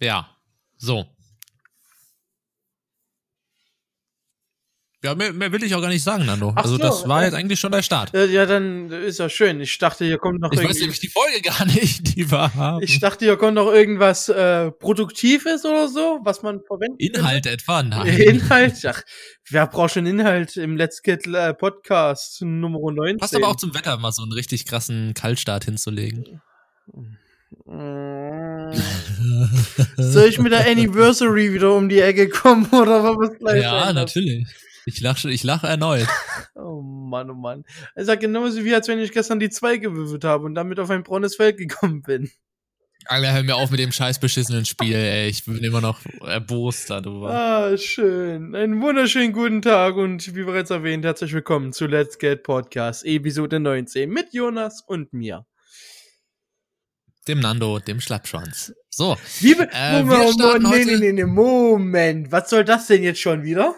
Ja, so. Ja, mehr, mehr will ich auch gar nicht sagen, Nando. Ach also so, das war äh, jetzt eigentlich schon der Start. Äh, Ja, dann ist ja schön. Ich dachte, hier kommt noch Ich weiß nämlich die Folge gar nicht, die wir haben. Ich dachte, hier kommt noch irgendwas äh, Produktives oder so, was man verwenden könnte. Inhalt etwa? Nein. Inhalt? Ach, wer braucht schon Inhalt im Let's Get äh, Podcast Nummer 19? Passt aber auch zum Wetter, mal so einen richtig krassen Kaltstart hinzulegen. Mm. Soll ich mit der Anniversary wieder um die Ecke kommen oder was gleich ja, natürlich. Ich lache ich lach erneut. Oh Mann, oh Mann. Es ist genauso wie als wenn ich gestern die zwei gewürfelt habe und damit auf ein braunes Feld gekommen bin. Alter, hör mir auf mit dem scheiß beschissenen Spiel, ey. Ich bin immer noch erbost darüber. Ah, schön. Einen wunderschönen guten Tag und wie bereits erwähnt, herzlich willkommen zu Let's Get Podcast, Episode 19 mit Jonas und mir. Dem Nando, dem Schlappschwanz. So, Wie be Äh, wir Moment, starten nee, heute- nee, nee, nee, Moment. Was soll das denn jetzt schon wieder?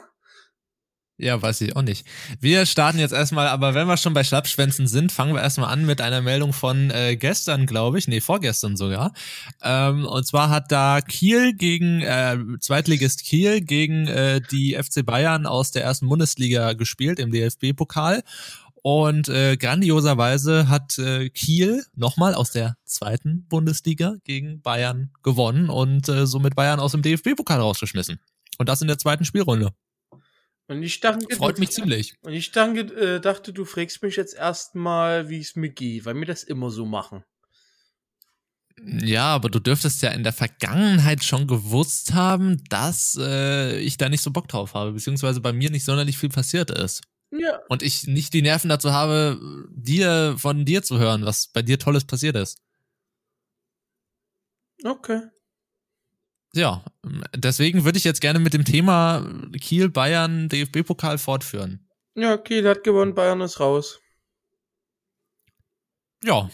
ja, weiß ich auch nicht. Wir starten jetzt erstmal, aber wenn wir schon bei Schlappschwänzen sind, fangen wir erstmal an mit einer Meldung von äh, gestern, glaube ich. Nee, vorgestern sogar. Ähm, und zwar hat da Kiel gegen, äh, Zweitligist Kiel gegen äh, die FC Bayern aus der ersten Bundesliga gespielt im DFB-Pokal. Und äh, grandioserweise hat äh, Kiel nochmal aus der zweiten Bundesliga gegen Bayern gewonnen und äh, somit Bayern aus dem DFB-Pokal rausgeschmissen. Und das in der zweiten Spielrunde. Und ich dachte, Freut mich ziemlich. Und ich dachte, äh, dachte du fragst mich jetzt erstmal, wie es mir geht, weil wir das immer so machen. Ja, aber du dürftest ja in der Vergangenheit schon gewusst haben, dass äh, ich da nicht so Bock drauf habe, beziehungsweise bei mir nicht sonderlich viel passiert ist. Ja. Und ich nicht die Nerven dazu habe, dir von dir zu hören, was bei dir Tolles passiert ist. Okay. Ja, deswegen würde ich jetzt gerne mit dem Thema Kiel, Bayern, DFB-Pokal fortführen. Ja, Kiel hat gewonnen, Bayern ist raus. Ja.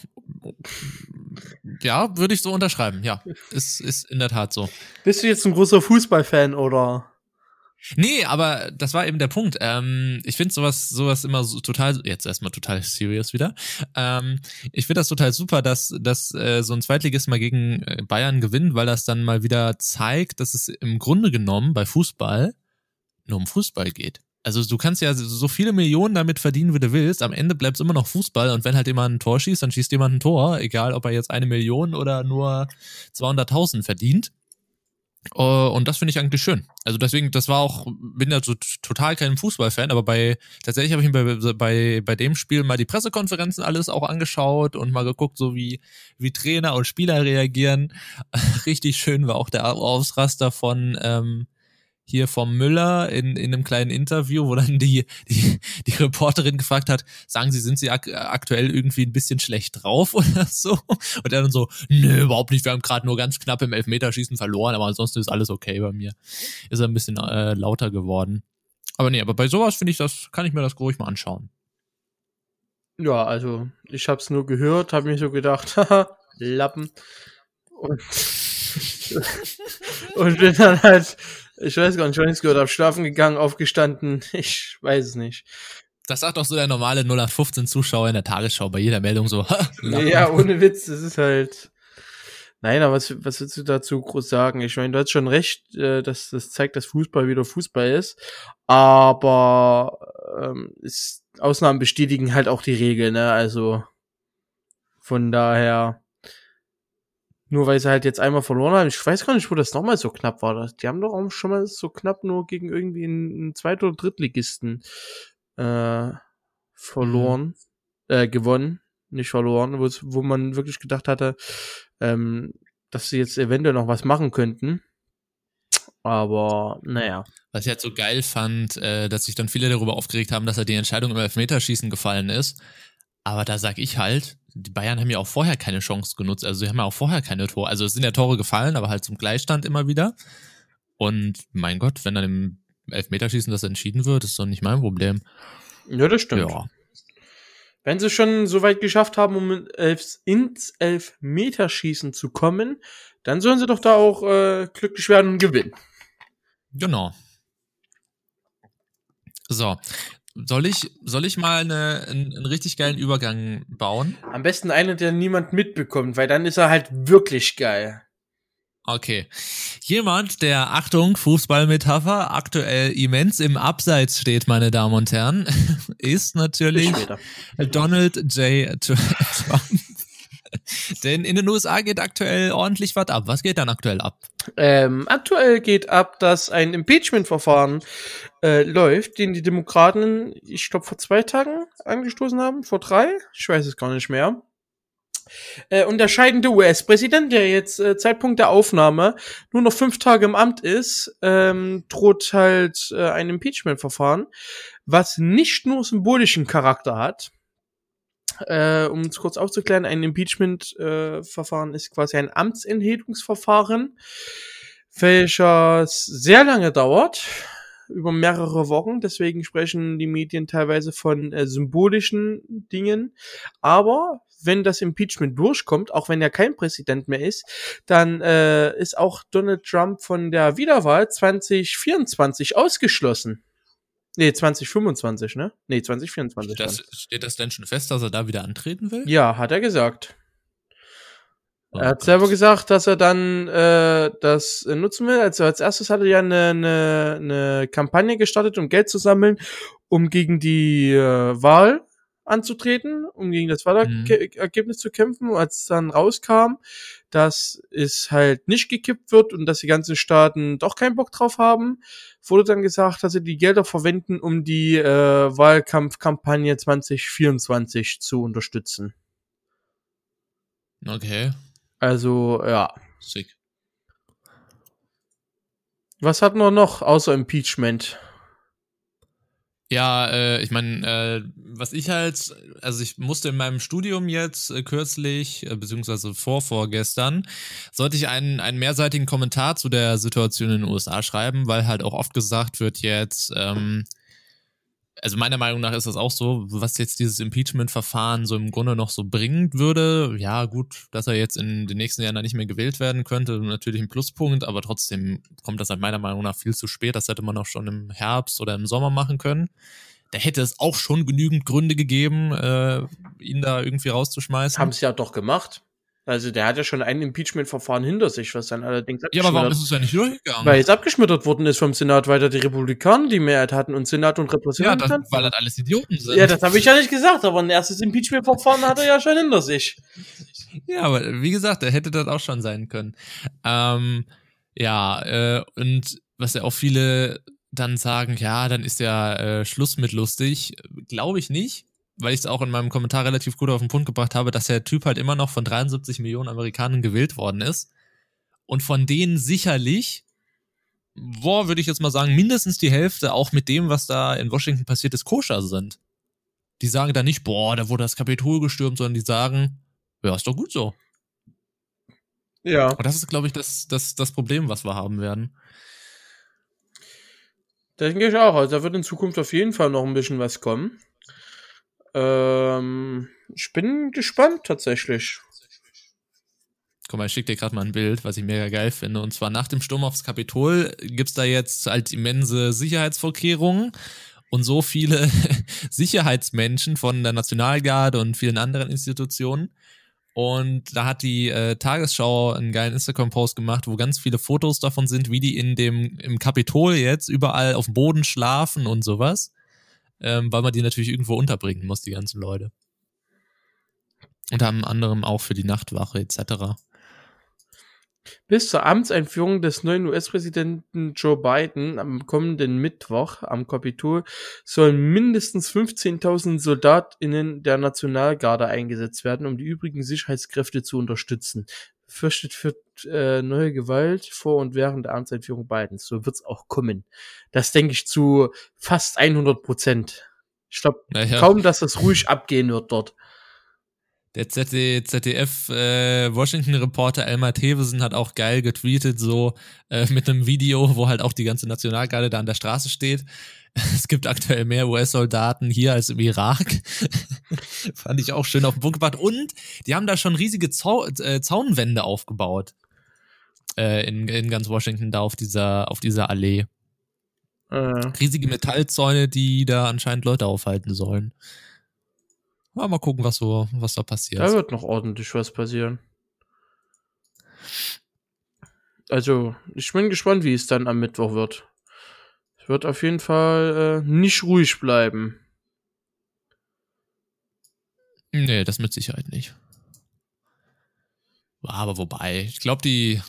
Ja, würde ich so unterschreiben. Ja, ist, ist in der Tat so. Bist du jetzt ein großer Fußballfan oder? Nee, aber das war eben der Punkt. Ähm, ich finde sowas, sowas immer so total, jetzt erstmal total serious wieder. Ähm, ich finde das total super, dass, dass äh, so ein Zweitligist mal gegen äh, Bayern gewinnt, weil das dann mal wieder zeigt, dass es im Grunde genommen bei Fußball nur um Fußball geht. Also du kannst ja so viele Millionen damit verdienen, wie du willst. Am Ende bleibt es immer noch Fußball und wenn halt jemand ein Tor schießt, dann schießt jemand ein Tor, egal ob er jetzt eine Million oder nur 200.000 verdient. Uh, und das finde ich eigentlich schön. Also deswegen, das war auch, bin ja so total kein Fußballfan, aber bei tatsächlich habe ich mir bei, bei, bei dem Spiel mal die Pressekonferenzen alles auch angeschaut und mal geguckt, so wie, wie Trainer und Spieler reagieren. Richtig schön war auch der Ausraster von ähm, hier vom Müller in, in einem kleinen Interview, wo dann die, die, die Reporterin gefragt hat, sagen Sie, sind Sie ak aktuell irgendwie ein bisschen schlecht drauf oder so? Und er dann so, nö, überhaupt nicht, wir haben gerade nur ganz knapp im Elfmeterschießen verloren, aber ansonsten ist alles okay bei mir. Ist er ein bisschen äh, lauter geworden. Aber nee, aber bei sowas finde ich das, kann ich mir das ruhig mal anschauen. Ja, also ich hab's nur gehört, hab mir so gedacht, haha, Lappen. Und, und bin dann halt, ich weiß gar nicht, wann ich's gehört hab, schlafen gegangen, aufgestanden, ich weiß es nicht. Das sagt doch so der normale 0815 Zuschauer in der Tagesschau bei jeder Meldung so. Ja, ohne Witz, das ist halt. Nein, aber was, was willst du dazu groß sagen? Ich meine, du hast schon recht, äh, dass das zeigt, dass Fußball wieder Fußball ist. Aber ähm, ist, Ausnahmen bestätigen halt auch die Regel, ne? Also von daher, nur weil sie halt jetzt einmal verloren haben, ich weiß gar nicht, wo das nochmal so knapp war. Die haben doch auch schon mal so knapp nur gegen irgendwie einen, Zweit- oder Drittligisten äh, verloren, äh, gewonnen nicht verloren, wo, man wirklich gedacht hatte, ähm, dass sie jetzt eventuell noch was machen könnten. Aber naja. Was ich halt so geil fand, äh, dass sich dann viele darüber aufgeregt haben, dass er die Entscheidung im Elfmeterschießen gefallen ist. Aber da sag ich halt, die Bayern haben ja auch vorher keine Chance genutzt. Also sie haben ja auch vorher keine Tore. Also es sind ja Tore gefallen, aber halt zum Gleichstand immer wieder. Und mein Gott, wenn dann im Elfmeterschießen das entschieden wird, ist doch nicht mein Problem. Ja, das stimmt. Ja. Wenn sie schon so weit geschafft haben, um elf, ins Elfmeterschießen zu kommen, dann sollen sie doch da auch äh, glücklich werden und gewinnen. Genau. So. Soll ich, soll ich mal eine, einen, einen richtig geilen Übergang bauen? Am besten einer, der niemand mitbekommt, weil dann ist er halt wirklich geil. Okay. Jemand, der, Achtung, Fußballmetapher, aktuell immens im Abseits steht, meine Damen und Herren, ist natürlich Donald J. Trump. Denn in den USA geht aktuell ordentlich was ab. Was geht dann aktuell ab? Ähm, aktuell geht ab, dass ein Impeachment-Verfahren äh, läuft, den die Demokraten, ich glaube, vor zwei Tagen angestoßen haben, vor drei, ich weiß es gar nicht mehr. Äh, und der scheidende US-Präsident, der jetzt äh, Zeitpunkt der Aufnahme nur noch fünf Tage im Amt ist, ähm, droht halt äh, ein Impeachment-Verfahren, was nicht nur symbolischen Charakter hat. Äh, um es kurz aufzuklären, ein Impeachment-Verfahren ist quasi ein Amtsenthebungsverfahren, welches sehr lange dauert über mehrere Wochen. Deswegen sprechen die Medien teilweise von äh, symbolischen Dingen. Aber wenn das Impeachment durchkommt, auch wenn er kein Präsident mehr ist, dann äh, ist auch Donald Trump von der Wiederwahl 2024 ausgeschlossen. Nee, 2025, ne? Nee, 2024. Das, steht das denn schon fest, dass er da wieder antreten will? Ja, hat er gesagt. Er hat selber gesagt, dass er dann äh, das äh, nutzen will. Also als erstes hat er ja eine, eine, eine Kampagne gestartet, um Geld zu sammeln, um gegen die äh, Wahl anzutreten, um gegen das Wahlergebnis mhm. zu kämpfen. Und als dann rauskam, dass es halt nicht gekippt wird und dass die ganzen Staaten doch keinen Bock drauf haben, wurde dann gesagt, dass sie die Gelder verwenden, um die äh, Wahlkampfkampagne 2024 zu unterstützen. Okay. Also, ja. Sick. Was hat man noch außer Impeachment? Ja, äh, ich meine, äh, was ich halt, also ich musste in meinem Studium jetzt äh, kürzlich, äh, beziehungsweise vorvorgestern, sollte ich einen, einen mehrseitigen Kommentar zu der Situation in den USA schreiben, weil halt auch oft gesagt wird jetzt, ähm, also meiner Meinung nach ist das auch so, was jetzt dieses Impeachment-Verfahren so im Grunde noch so bringen würde. Ja, gut, dass er jetzt in den nächsten Jahren dann nicht mehr gewählt werden könnte, natürlich ein Pluspunkt, aber trotzdem kommt das halt meiner Meinung nach viel zu spät. Das hätte man auch schon im Herbst oder im Sommer machen können. Da hätte es auch schon genügend Gründe gegeben, äh, ihn da irgendwie rauszuschmeißen. Haben sie ja doch gemacht. Also der hat ja schon ein Impeachment-Verfahren hinter sich, was dann allerdings Ja, aber warum ist es ja nicht durchgegangen? Weil es abgeschmettert worden ist vom Senat, weil da die Republikaner die Mehrheit hatten und Senat und Repräsentanten. Ja, das, weil das alles Idioten sind. Ja, das habe ich ja nicht gesagt, aber ein erstes Impeachment-Verfahren hat er ja schon hinter sich. Ja, aber wie gesagt, er hätte das auch schon sein können. Ähm, ja, äh, und was ja auch viele dann sagen, ja, dann ist ja äh, Schluss mit lustig. Glaube ich nicht weil ich es auch in meinem Kommentar relativ gut auf den Punkt gebracht habe, dass der Typ halt immer noch von 73 Millionen Amerikanern gewählt worden ist. Und von denen sicherlich, boah, würde ich jetzt mal sagen, mindestens die Hälfte auch mit dem, was da in Washington passiert ist, koscher sind. Die sagen da nicht, boah, da wurde das Kapitol gestürmt, sondern die sagen, ja, ist doch gut so. Ja. Und das ist, glaube ich, das, das, das Problem, was wir haben werden. Da denke ich auch. Also da wird in Zukunft auf jeden Fall noch ein bisschen was kommen. Ähm, ich bin gespannt tatsächlich. Guck mal, ich schick dir gerade mal ein Bild, was ich mega geil finde. Und zwar nach dem Sturm aufs Kapitol gibt's da jetzt halt immense Sicherheitsvorkehrungen und so viele Sicherheitsmenschen von der Nationalgarde und vielen anderen Institutionen. Und da hat die äh, Tagesschau einen geilen Instagram-Post gemacht, wo ganz viele Fotos davon sind, wie die in dem im Kapitol jetzt überall auf dem Boden schlafen und sowas ähm, weil man die natürlich irgendwo unterbringen muss, die ganzen Leute. Unter anderem auch für die Nachtwache etc. Bis zur Amtseinführung des neuen US-Präsidenten Joe Biden am kommenden Mittwoch am Kapitol sollen mindestens 15.000 SoldatInnen der Nationalgarde eingesetzt werden, um die übrigen Sicherheitskräfte zu unterstützen fürchtet für äh, neue Gewalt vor und während der Amtseinführung Bidens. So wird's auch kommen. Das denke ich zu fast 100 Prozent. Ich glaube ja. kaum, dass das ruhig abgehen wird dort. Der ZDF äh, Elmar Thewesen hat auch geil getweetet, so äh, mit einem Video, wo halt auch die ganze Nationalgarde da an der Straße steht. Es gibt aktuell mehr US-Soldaten hier als im Irak. Fand ich auch schön auf den Punkt gebracht. Und die haben da schon riesige Zau äh, Zaunwände aufgebaut. Äh, in, in ganz Washington, da auf dieser, auf dieser Allee. Äh. Riesige Metallzäune, die da anscheinend Leute aufhalten sollen. Ja, mal gucken, was so, was da passiert. Da wird noch ordentlich was passieren. Also, ich bin gespannt, wie es dann am Mittwoch wird. Es wird auf jeden Fall äh, nicht ruhig bleiben. Nee, das mit Sicherheit nicht. Aber wobei, ich glaube, die,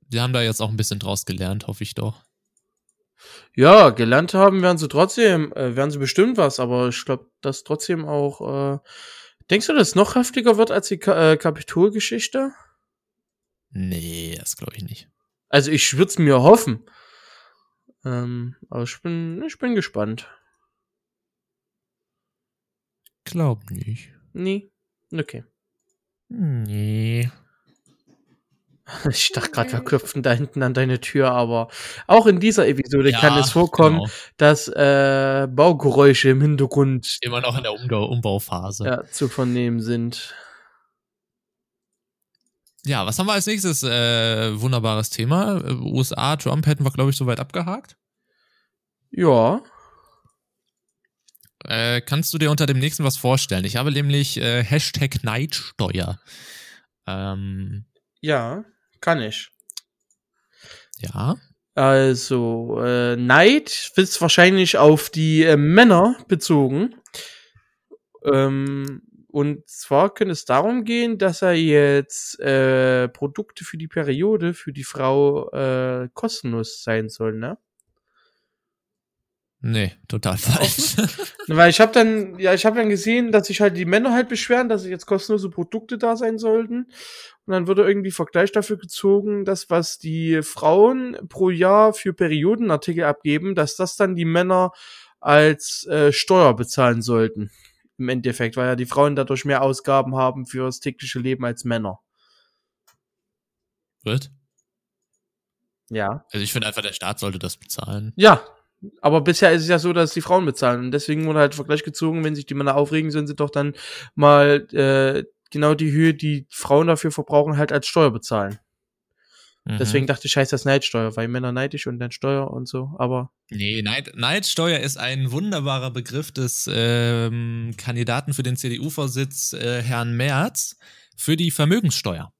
die haben da jetzt auch ein bisschen draus gelernt, hoffe ich doch. Ja, gelernt haben werden sie trotzdem, äh, werden sie bestimmt was, aber ich glaube, dass trotzdem auch. Äh, denkst du, dass es noch heftiger wird als die Ka äh, Kapitolgeschichte? Nee, das glaube ich nicht. Also ich würde es mir hoffen. Ähm, aber ich bin, ich bin gespannt. Glaub nicht. Nee. Okay. Nee. Ich dachte gerade, wir klopfen da hinten an deine Tür, aber auch in dieser Episode Ja, kann es vorkommen, genau. dass äh, Baugeräusche im Hintergrund Immer noch in der Umbau Umbauphase. Ja. ja, zu vernehmen sind. was haben wir als nächstes? Äh, wunderbares Thema. USA, Trump hätten wir, glaube ich, soweit abgehakt. Ja. Äh, kannst du dir unter dem nächsten was vorstellen? Ich habe nämlich äh, Hashtag Neidsteuer. Ähm, Ja, kann ich. ja. Also, äh, Neid ist wahrscheinlich auf die äh, Männer bezogen. Ähm, und zwar könnte es darum gehen, dass er jetzt äh, Produkte für die Periode für die Frau äh, kostenlos sein soll, ne? Nee, total falsch. Weil ich habe dann, ja, ich habe dann gesehen, dass sich halt die Männer halt beschweren, dass jetzt kostenlose Produkte da sein sollten. Und dann wurde irgendwie Vergleich dafür gezogen, dass was die Frauen pro Jahr für Periodenartikel abgeben, dass das dann die Männer als äh, Steuer bezahlen sollten. Im Endeffekt, weil ja die Frauen dadurch mehr Ausgaben haben für das tägliche Leben als Männer. Wird? Ja. Also ich finde einfach, der Staat sollte das bezahlen. Ja. Aber bisher ist es ja so, dass die Frauen bezahlen. Und deswegen wurde halt Vergleich gezogen, wenn sich die Männer aufregen, sollen sie doch dann mal äh, genau die Höhe, die Frauen dafür verbrauchen, halt als Steuer bezahlen. Mhm. Deswegen dachte ich, heißt das Neidsteuer, weil Männer neidisch und dann Steuer und so. Aber Nee, Neid, Neidsteuer ist ein wunderbarer Begriff des ähm, Kandidaten für den CDU-Vorsitz, äh, Herrn Merz, für die Vermögenssteuer.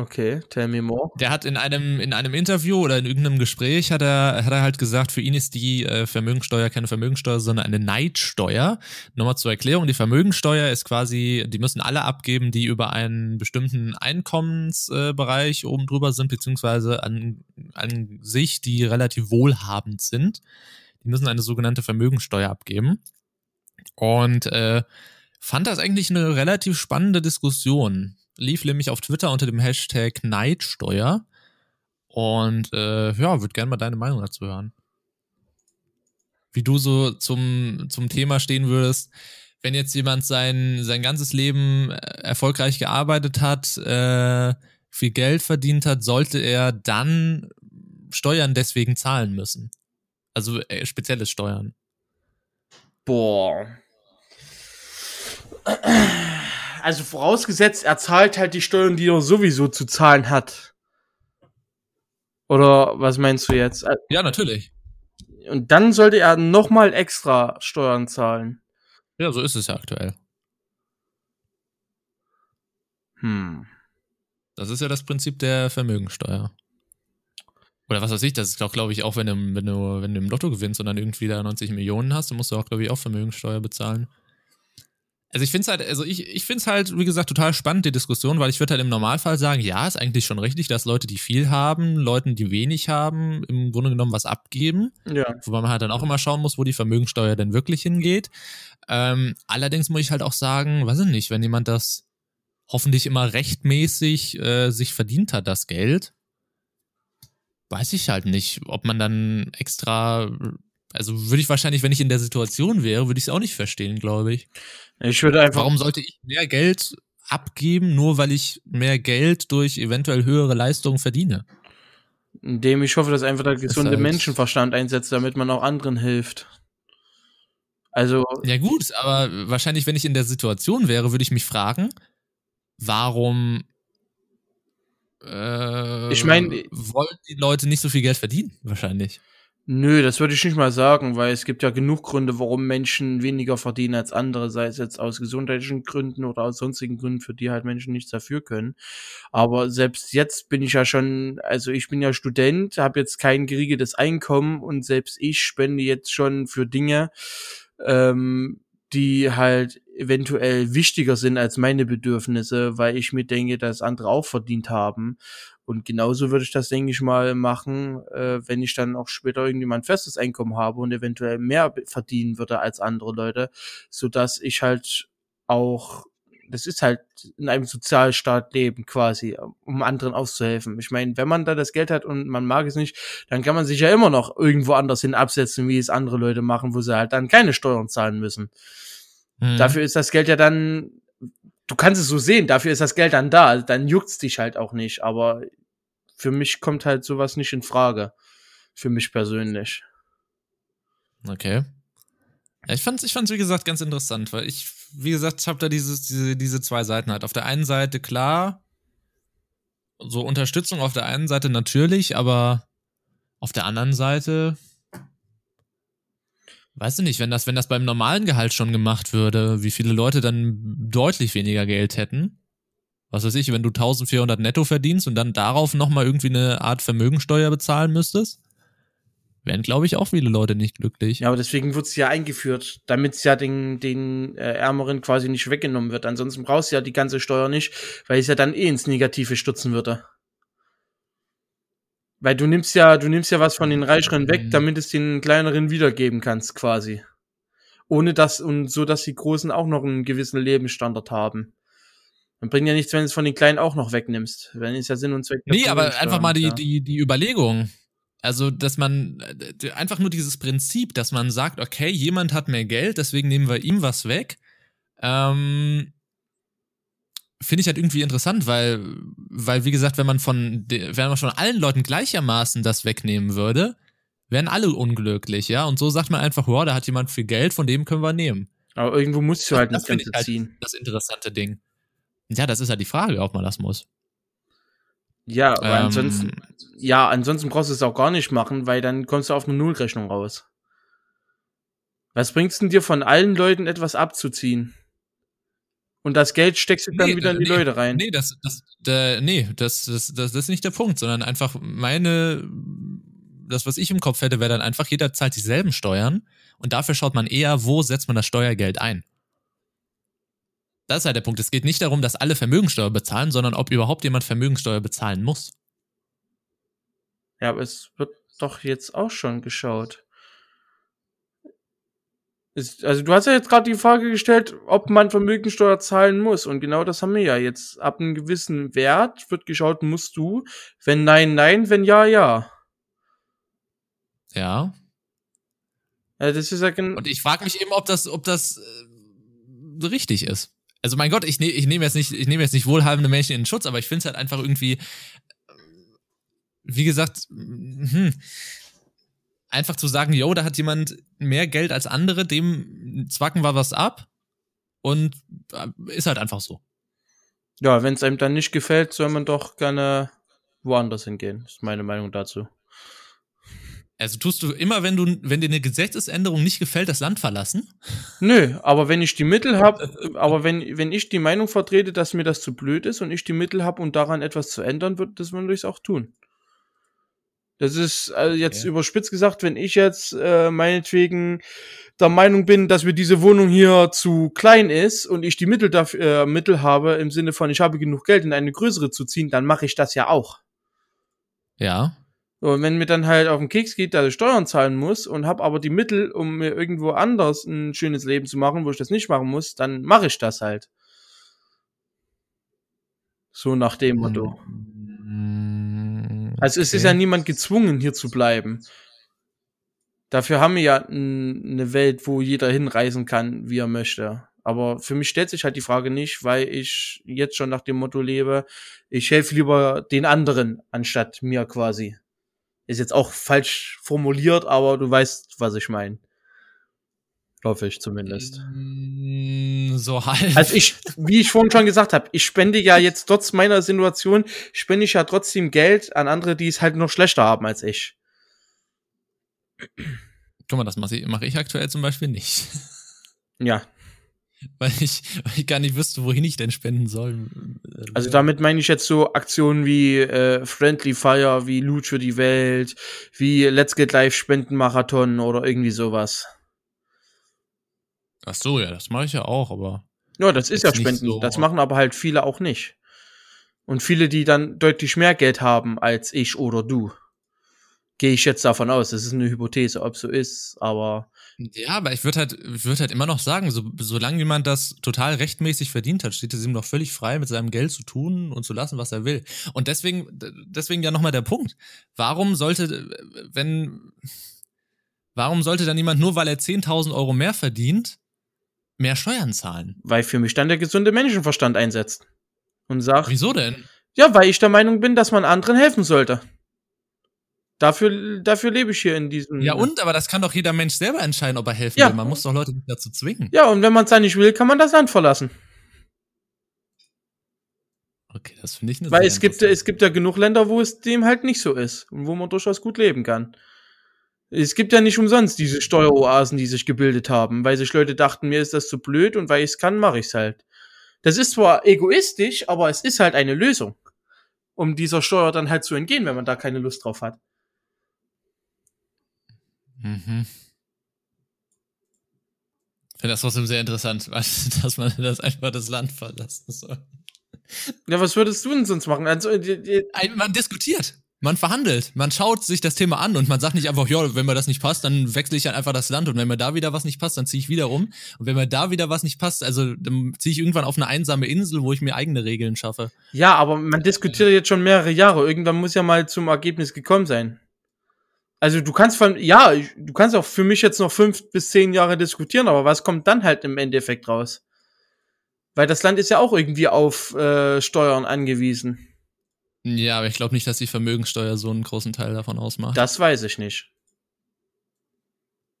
Okay, tell me more. Der hat in einem, in einem Interview oder in irgendeinem Gespräch hat er, hat er halt gesagt, für ihn ist die äh, Vermögensteuer keine Vermögensteuer, sondern eine Neidsteuer. Nochmal zur Erklärung, die Vermögensteuer ist quasi, die müssen alle abgeben, die über einen bestimmten Einkommensbereich Bereich oben drüber sind, beziehungsweise an, an sich, die relativ wohlhabend sind. Die müssen eine sogenannte Vermögensteuer abgeben. Und äh, fand das eigentlich eine relativ spannende Diskussion. Lief nämlich auf Twitter unter dem Hashtag Neidsteuer. Und äh, ja, würde gerne mal deine Meinung dazu hören. Wie du so zum, zum Thema stehen würdest, wenn jetzt jemand sein, sein ganzes Leben äh, erfolgreich gearbeitet hat, äh, viel Geld verdient hat, sollte er dann Steuern deswegen zahlen müssen. Also äh, spezielles Steuern. Boah. Also vorausgesetzt, er zahlt halt die Steuern, die er sowieso zu zahlen hat. Oder was meinst du jetzt? Ja, natürlich. Und dann sollte er nochmal extra Steuern zahlen. Ja, so ist es ja aktuell. Hm. Das ist ja das Prinzip der Vermögensteuer. Oder was weiß ich, das ist auch, glaube ich, auch wenn du, wenn du, wenn du im Lotto gewinnst und dann irgendwie da 90 Millionen hast, dann musst du auch, glaube ich, auch Vermögensteuer bezahlen. Also ich finde es halt, also ich, ich finde es halt, wie gesagt, total spannend, die Diskussion, weil ich würde halt im Normalfall sagen, ja, ist eigentlich schon richtig, dass Leute, die viel haben, Leuten, die wenig haben, im Grunde genommen was abgeben. Ja. Wobei man halt dann auch immer schauen muss, wo die Vermögensteuer denn wirklich hingeht. Ähm, allerdings muss ich halt auch sagen, weiß ich nicht, wenn jemand das hoffentlich immer rechtmäßig äh, sich verdient hat, das Geld, weiß ich halt nicht, ob man dann extra, also würde ich wahrscheinlich, wenn ich in der Situation wäre, würde ich es auch nicht verstehen, glaube ich. Ich würde einfach. Warum sollte ich mehr Geld abgeben, nur weil ich mehr Geld durch eventuell höhere Leistungen verdiene? Indem ich hoffe, dass einfach der gesunde halt- Menschenverstand einsetzt, damit man auch anderen hilft. Also, Ja gut, aber wahrscheinlich, wenn ich in der Situation wäre, würde ich mich fragen, warum äh, Ich mein- wollen die Leute nicht so viel Geld verdienen? Wahrscheinlich. Nö, das würde ich nicht mal sagen, weil es gibt ja genug Gründe, warum Menschen weniger verdienen als andere, sei es jetzt aus gesundheitlichen Gründen oder aus sonstigen Gründen, für die halt Menschen nichts dafür können. Aber selbst jetzt bin ich ja schon, also ich bin ja Student, habe jetzt kein geregeltes Einkommen und selbst ich spende jetzt schon für Dinge, ähm, die halt eventuell wichtiger sind als meine Bedürfnisse, weil ich mir denke, dass andere auch verdient haben. Und genauso würde ich das, denke ich mal, machen, äh, wenn ich dann auch später irgendwie mein festes Einkommen habe und eventuell mehr verdienen würde als andere Leute, so dass ich halt auch, das ist halt in einem Sozialstaat leben quasi, um anderen auszuhelfen. Ich meine, wenn man da das Geld hat und man mag es nicht, dann kann man sich ja immer noch irgendwo anders hin absetzen, wie es andere Leute machen, wo sie halt dann keine Steuern zahlen müssen. Mhm. Dafür ist das Geld ja dann du kannst es so sehen, dafür ist das Geld dann da, dann juckt's dich halt auch nicht, aber für mich kommt halt sowas nicht in Frage. Für mich persönlich. Okay. Ja, ich fand's, ich fand's, wie gesagt, ganz interessant, weil ich, wie gesagt, habe da dieses, diese, diese zwei Seiten halt. Auf der einen Seite klar, so Unterstützung auf der einen Seite natürlich, aber auf der anderen Seite, weißt du nicht, wenn das, wenn das beim normalen Gehalt schon gemacht würde, wie viele Leute dann deutlich weniger Geld hätten was weiß ich, wenn du 1400 netto verdienst und dann darauf nochmal irgendwie eine Art Vermögensteuer bezahlen müsstest, wären, glaube ich, auch viele Leute nicht glücklich. Ja, aber deswegen wird es ja eingeführt, damit es ja den, den äh, Ärmeren quasi nicht weggenommen wird. Ansonsten brauchst du ja die ganze Steuer nicht, weil es ja dann eh ins Negative stürzen würde. Weil du nimmst ja, du nimmst ja was von den Reicheren weg, mhm. damit es den kleineren wiedergeben kannst, quasi. Ohne das und so, dass die Großen auch noch einen gewissen Lebensstandard haben. Dann bringt ja nichts, wenn du es von den Kleinen auch noch wegnimmst. Wenn es ja Sinn und Zweck. Nee, aber einfach mal die, ja. die, die Überlegung. Also, dass man einfach nur dieses Prinzip, dass man sagt, okay, jemand hat mehr Geld, deswegen nehmen wir ihm was weg. Ähm, finde ich halt irgendwie interessant, weil, weil, wie gesagt, wenn man von, wenn man von allen Leuten gleichermaßen das wegnehmen würde, wären alle unglücklich, ja. Und so sagt man einfach, wow, da hat jemand viel Geld, von dem können wir nehmen. Aber irgendwo musst du halt das, das Ganze halt ziehen. Das interessante Ding. Ja, das ist ja die Frage, ob man das muss. Ja, aber ähm, ansonsten, ja, ansonsten brauchst du es auch gar nicht machen, weil dann kommst du auf eine Nullrechnung raus. Was bringt's denn dir von allen Leuten etwas abzuziehen? Und das Geld steckst du dann nee, wieder in die nee, Leute rein. Nee, das, das, äh, nee, das, das, das, das ist nicht der Punkt, sondern einfach meine, das, was ich im Kopf hätte, wäre dann einfach, jeder zahlt dieselben Steuern und dafür schaut man eher, wo setzt man das Steuergeld ein. Das ist halt der Punkt. Es geht nicht darum, dass alle Vermögensteuer bezahlen, sondern ob überhaupt jemand Vermögensteuer bezahlen muss. Ja, aber es wird doch jetzt auch schon geschaut. Ist, also du hast ja jetzt gerade die Frage gestellt, ob man Vermögensteuer zahlen muss. Und genau das haben wir ja jetzt. Ab einem gewissen Wert wird geschaut, musst du. Wenn nein, nein, wenn ja, ja. Ja. ja das ist ja Und ich frage mich eben, ob das, ob das äh, richtig ist also mein Gott, ich, ne, ich nehme jetzt nicht, ich nehme jetzt nicht wohlhabende Menschen in den Schutz, aber ich finde es halt einfach irgendwie, wie gesagt, hm, einfach zu sagen, yo, da hat jemand mehr Geld als andere, dem zwacken wir was ab und äh, ist halt einfach so. Ja, wenn es einem dann nicht gefällt, soll man doch gerne woanders hingehen, ist meine Meinung dazu. Also tust du immer, wenn du, wenn dir eine Gesetzesänderung nicht gefällt, das Land verlassen? Nö, aber wenn ich die Mittel habe, aber wenn, wenn ich die Meinung vertrete, dass mir das zu blöd ist und ich die Mittel habe, um daran etwas zu ändern, wird das würde ich auch tun. Das ist also jetzt okay. überspitzt gesagt, wenn ich jetzt äh, meinetwegen der Meinung bin, dass mir diese Wohnung hier zu klein ist und ich die Mittel dafür äh, Mittel habe im Sinne von ich habe genug Geld in eine größere zu ziehen, dann mache ich das ja auch. Ja. Und wenn mir dann halt auf den Keks geht, dass ich Steuern zahlen muss und habe aber die Mittel, um mir irgendwo anders ein schönes Leben zu machen, wo ich das nicht machen muss, dann mache ich das halt. So nach dem Motto. Mm, also es ist ja niemand gezwungen, hier zu bleiben. Dafür haben wir ja eine Welt, wo jeder hinreisen kann, wie er möchte. Aber für mich stellt sich halt die Frage nicht, weil ich jetzt schon nach dem Motto lebe, ich helfe lieber den anderen anstatt mir quasi. Ist jetzt auch falsch formuliert, aber du weißt, was ich meine. Hoffe ich zumindest. Mm, so halt. Also ich, wie ich vorhin schon gesagt habe, ich spende ja jetzt trotz meiner Situation, spende ich ja trotzdem Geld an andere, die es halt noch schlechter haben als ich. Guck mal, das mache ich, aktuell zum Beispiel nicht. Ja. Weil, ich, weil ich gar nicht wüsste, wohin ich denn spenden soll. Also damit meine ich jetzt so Aktionen wie äh, Friendly Fire, wie Loot für die Welt, wie Let's Get Live Spendenmarathon oder irgendwie sowas. Ach so, ja, das mache ich ja auch, aber. Ja, das ist ja Spenden. so- Das machen aber halt viele auch nicht. Und viele, die dann deutlich mehr Geld haben als ich oder du. Gehe ich jetzt davon aus. Das ist eine Hypothese, ob so ist, aber Ja, aber ich würde halt, ich würde halt immer noch sagen, so, solange jemand das total rechtmäßig verdient hat, steht es ihm doch völlig frei, mit seinem Geld zu tun und zu lassen, was er will. Und deswegen, deswegen ja nochmal der Punkt. Warum sollte, wenn, warum sollte dann jemand nur, weil er 10.000 Euro mehr verdient, mehr Steuern zahlen? weil für mich dann der gesunde Menschenverstand einsetzt. Und sagt, Wieso denn? ja, weil ich der Meinung bin, dass man anderen helfen sollte. Dafür, dafür lebe ich hier in diesem. Ja, und? Aber das kann doch jeder Mensch selber entscheiden, ob er helfen Ja. will. Man muss doch Leute nicht dazu zwingen. Ja, und wenn man es dann nicht will, kann man das Land verlassen. Okay, das finde ich eine Weil es gibt, es gibt ja genug Länder, wo es dem halt nicht so ist und wo man durchaus gut leben kann. Es gibt ja nicht umsonst diese Steueroasen, die sich gebildet haben, weil sich Leute dachten, mir ist das zu blöd und weil ich es kann, mache ich es halt. Das ist zwar egoistisch, aber es ist halt eine Lösung, um dieser Steuer dann halt zu entgehen, wenn man da keine Lust drauf hat. Mhm. Ich finde das trotzdem sehr interessant, dass man das einfach das Land verlassen soll. Ja, was würdest du denn sonst machen? Also, Ein- Man diskutiert, man verhandelt, man schaut sich das Thema an und man sagt nicht einfach, ja, wenn mir das nicht passt, dann wechsle ich halt einfach das Land und wenn mir da wieder was nicht passt, dann ziehe ich wieder um und wenn mir da wieder was nicht passt, also dann ziehe ich irgendwann auf eine einsame Insel, wo ich mir eigene Regeln schaffe. ja, aber man diskutiert jetzt schon mehrere Jahre. Irgendwann muss ja mal zum Ergebnis gekommen sein. Also du kannst von, ja, du kannst auch für mich jetzt noch fünf bis zehn Jahre diskutieren, aber was kommt dann halt im Endeffekt raus? Weil das Land ist ja auch irgendwie auf äh, Steuern angewiesen. Ja, aber ich glaube nicht, dass die Vermögenssteuer so einen großen Teil davon ausmacht. Das weiß ich nicht.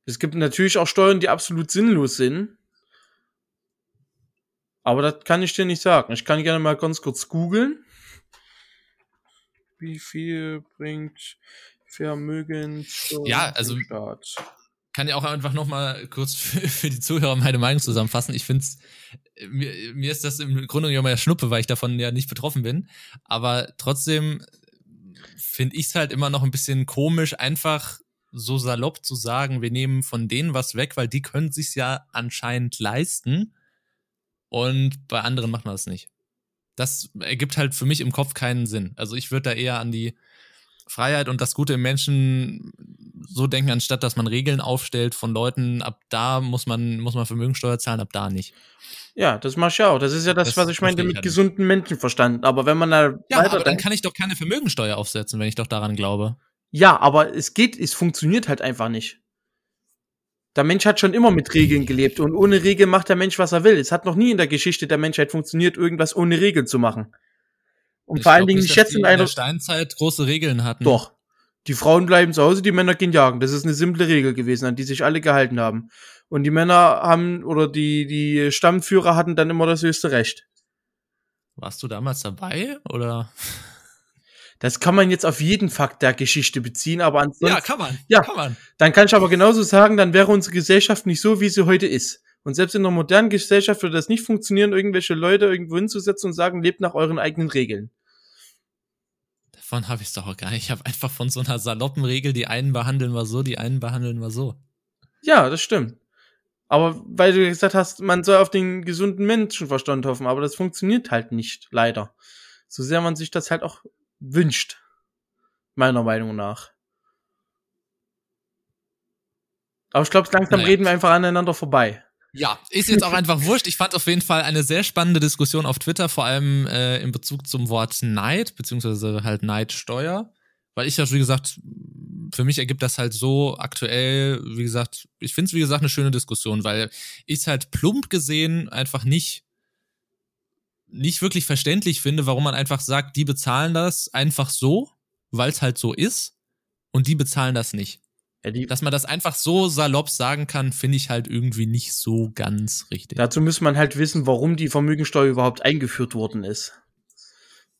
Es gibt natürlich auch Steuern, die absolut sinnlos sind. Aber das kann ich dir nicht sagen. Ich kann gerne mal ganz kurz googeln. Wie viel bringt Vermögenssteuer Ja, also- Staat? kann ja auch einfach noch mal kurz für, für die Zuhörer meine Meinung zusammenfassen. Ich finde mir, mir ist das im Grunde genommen ja Schnuppe, weil ich davon ja nicht betroffen bin. Aber trotzdem finde ich es halt immer noch ein bisschen komisch, einfach so salopp zu sagen, wir nehmen von denen was weg, weil die können sich's ja anscheinend leisten. Und bei anderen macht man das nicht. Das ergibt halt für mich im Kopf keinen Sinn. Also ich würde da eher an die Freiheit und das Gute im Menschen so denken, anstatt dass man Regeln aufstellt von Leuten, ab da muss man, muss man Vermögensteuer zahlen, ab da nicht. Ja, das mach ich ja auch. Das ist ja das, Das was ich meinte mit halt gesunden Menschenverstand. Aber wenn man da Ja, weiter aber dann kann ich doch keine Vermögensteuer aufsetzen, wenn ich doch daran glaube. Ja, aber es geht, es funktioniert halt einfach nicht. Der Mensch hat schon immer mit Regeln gelebt und ohne Regeln macht der Mensch, was er will. Es hat noch nie in der Geschichte der Menschheit funktioniert, irgendwas ohne Regeln zu machen. Und Ich vor allen Dingen nicht, jetzt in in einer. der Steinzeit große Regeln hatten. Doch. Die Frauen bleiben zu Hause, die Männer gehen jagen. Das ist eine simple Regel gewesen, an die sich alle gehalten haben. Und die Männer haben, oder die, die Stammführer hatten dann immer das höchste Recht. Warst du damals dabei? Oder? Das kann man jetzt auf jeden Fakt der Geschichte beziehen, aber ansonsten. kann man. Ja. Kann man. Dann kann ich aber genauso sagen, dann wäre unsere Gesellschaft nicht so, wie sie heute ist. Und selbst in einer modernen Gesellschaft würde das nicht funktionieren, irgendwelche Leute irgendwo hinzusetzen und sagen, lebt nach euren eigenen Regeln. Davon habe ich doch auch gar nicht. Ich habe einfach von so einer saloppen Regel, die einen behandeln wir so, die einen behandeln wir so. Ja, das stimmt. Aber weil du gesagt hast, man soll auf den gesunden Menschenverstand hoffen, aber das funktioniert halt nicht, leider. So sehr man sich das halt auch wünscht. Meiner Meinung nach. Aber ich glaube, langsam Naja. reden wir einfach aneinander vorbei. Ja, ist jetzt auch einfach wurscht. Ich fand auf jeden Fall eine sehr spannende Diskussion auf Twitter, vor allem äh, in Bezug zum Wort Neid, beziehungsweise halt Neidsteuer. Weil ich ja, wie gesagt, für mich ergibt das halt so aktuell, wie gesagt, ich finde es, wie gesagt, eine schöne Diskussion, weil ich es halt plump gesehen einfach nicht, nicht wirklich verständlich finde, warum man einfach sagt, die bezahlen das einfach so, weil es halt so ist, und die bezahlen das nicht. Ja, Dass man das einfach so salopp sagen kann, finde ich halt irgendwie nicht so ganz richtig. Dazu muss man halt wissen, warum die Vermögensteuer überhaupt eingeführt worden ist.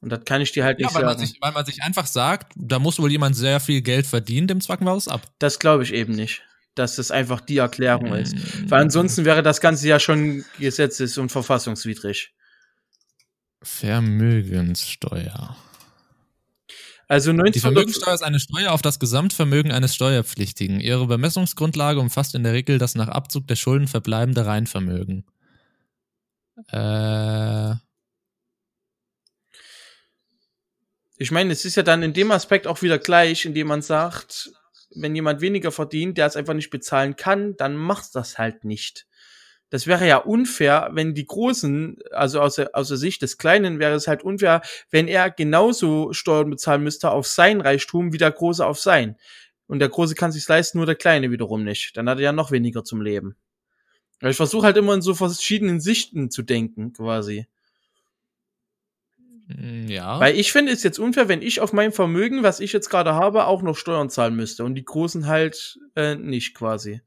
Und das kann ich dir halt nicht ja, weil sagen. Man sich, weil man sich einfach sagt, da muss wohl jemand sehr viel Geld verdienen, dem zwacken wir es ab. Das glaube ich eben nicht, dass das einfach die Erklärung ist. Mm. Weil ansonsten wäre das Ganze ja schon gesetzes- und verfassungswidrig. Vermögenssteuer. Also Die 19 Vermögenssteuer ist eine Steuer auf das Gesamtvermögen eines Steuerpflichtigen. Ihre Bemessungsgrundlage umfasst in der Regel das nach Abzug der Schulden verbleibende Reinvermögen. Äh, Ich meine, es ist ja dann in dem Aspekt auch wieder gleich, indem man sagt, wenn jemand weniger verdient, der es einfach nicht bezahlen kann, dann macht das halt nicht. Das wäre ja unfair, wenn die Großen, also aus der, aus der Sicht des Kleinen wäre es halt unfair, wenn er genauso Steuern bezahlen müsste auf sein Reichtum wie der Große auf sein. Und der Große kann sich's leisten, nur der Kleine wiederum nicht. Dann hat er ja noch weniger zum Leben. Ich versuche halt immer in so verschiedenen Sichten zu denken, quasi. mm, ja. Weil ich finde es jetzt unfair, wenn ich auf mein Vermögen, was ich jetzt gerade habe, auch noch Steuern zahlen müsste und die Großen halt äh, nicht quasi.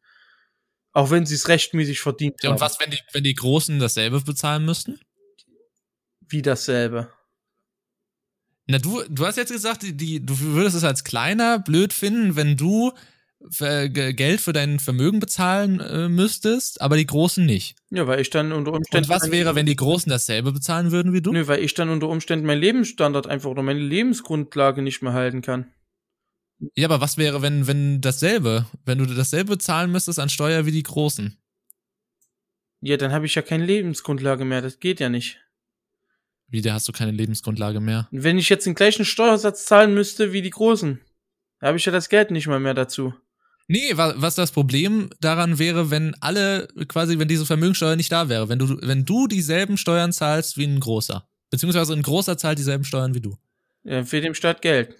Auch wenn sie es rechtmäßig verdient Ja, haben. und was, wenn die, wenn die Großen dasselbe bezahlen müssten? Wie dasselbe. Na, du, du hast jetzt gesagt, die, die, du würdest es als kleiner blöd finden, wenn du für, Ge- Geld für dein Vermögen bezahlen äh, müsstest, aber die Großen nicht. Ja, weil ich dann unter Umständen. Und was wäre, wenn die Großen dasselbe bezahlen würden wie du? Nö, weil ich dann unter Umständen meinen Lebensstandard einfach oder meine Lebensgrundlage nicht mehr halten kann. Ja, aber was wäre, wenn, wenn dasselbe, wenn du dasselbe zahlen müsstest an Steuer wie die Großen? Ja, dann habe ich ja keine Lebensgrundlage mehr. Das geht ja nicht. Wie, da hast du keine Lebensgrundlage mehr. Wenn ich jetzt den gleichen Steuersatz zahlen müsste wie die Großen, da habe ich ja das Geld nicht mal mehr dazu. Nee, wa- was das Problem daran wäre, wenn alle, quasi, wenn diese Vermögensteuer nicht da wäre, wenn du, wenn du dieselben Steuern zahlst wie ein großer. Beziehungsweise ein großer zahlt dieselben Steuern wie du. Ja, für dem Staat Geld.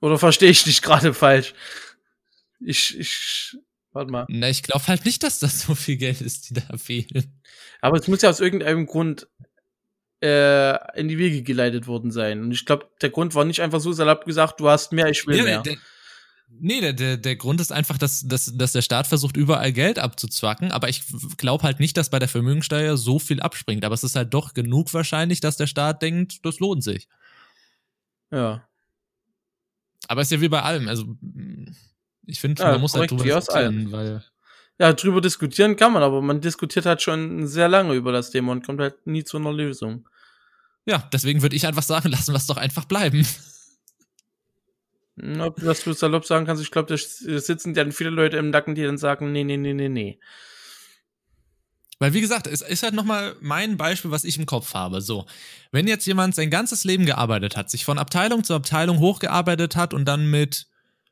Oder verstehe ich dich gerade falsch? Ich, ich, warte mal. Na, ich glaube halt nicht, dass das so viel Geld ist, die da fehlen. Aber es muss ja aus irgendeinem Grund äh, in die Wege geleitet worden sein. Und ich glaube, der Grund war nicht einfach so salopp gesagt, du hast mehr, ich will Ja, mehr. der, nee, der, der, der Grund ist einfach, dass, dass, dass der Staat versucht, überall Geld abzuzwacken. Aber ich glaube halt nicht, dass bei der Vermögensteuer so viel abspringt. Aber es ist halt doch genug wahrscheinlich, dass der Staat denkt, das lohnt sich. Ja. Aber es ist ja wie bei allem. Also, ich finde, Ja, man muss halt drüber diskutieren, weil. Ja, drüber diskutieren kann man, aber man diskutiert halt schon sehr lange über das Thema und kommt halt nie zu einer Lösung. Ja, deswegen würde ich einfach sagen, lassen wir es doch einfach bleiben. Ob du das so salopp sagen kannst, ich glaube, da sitzen dann viele Leute im Nacken, die dann sagen, nee, nee, nee, nee, nee. Weil, wie gesagt, es ist halt nochmal mein Beispiel, was ich im Kopf habe. So, wenn jetzt jemand sein ganzes Leben gearbeitet hat, sich von Abteilung zu Abteilung hochgearbeitet hat und dann mit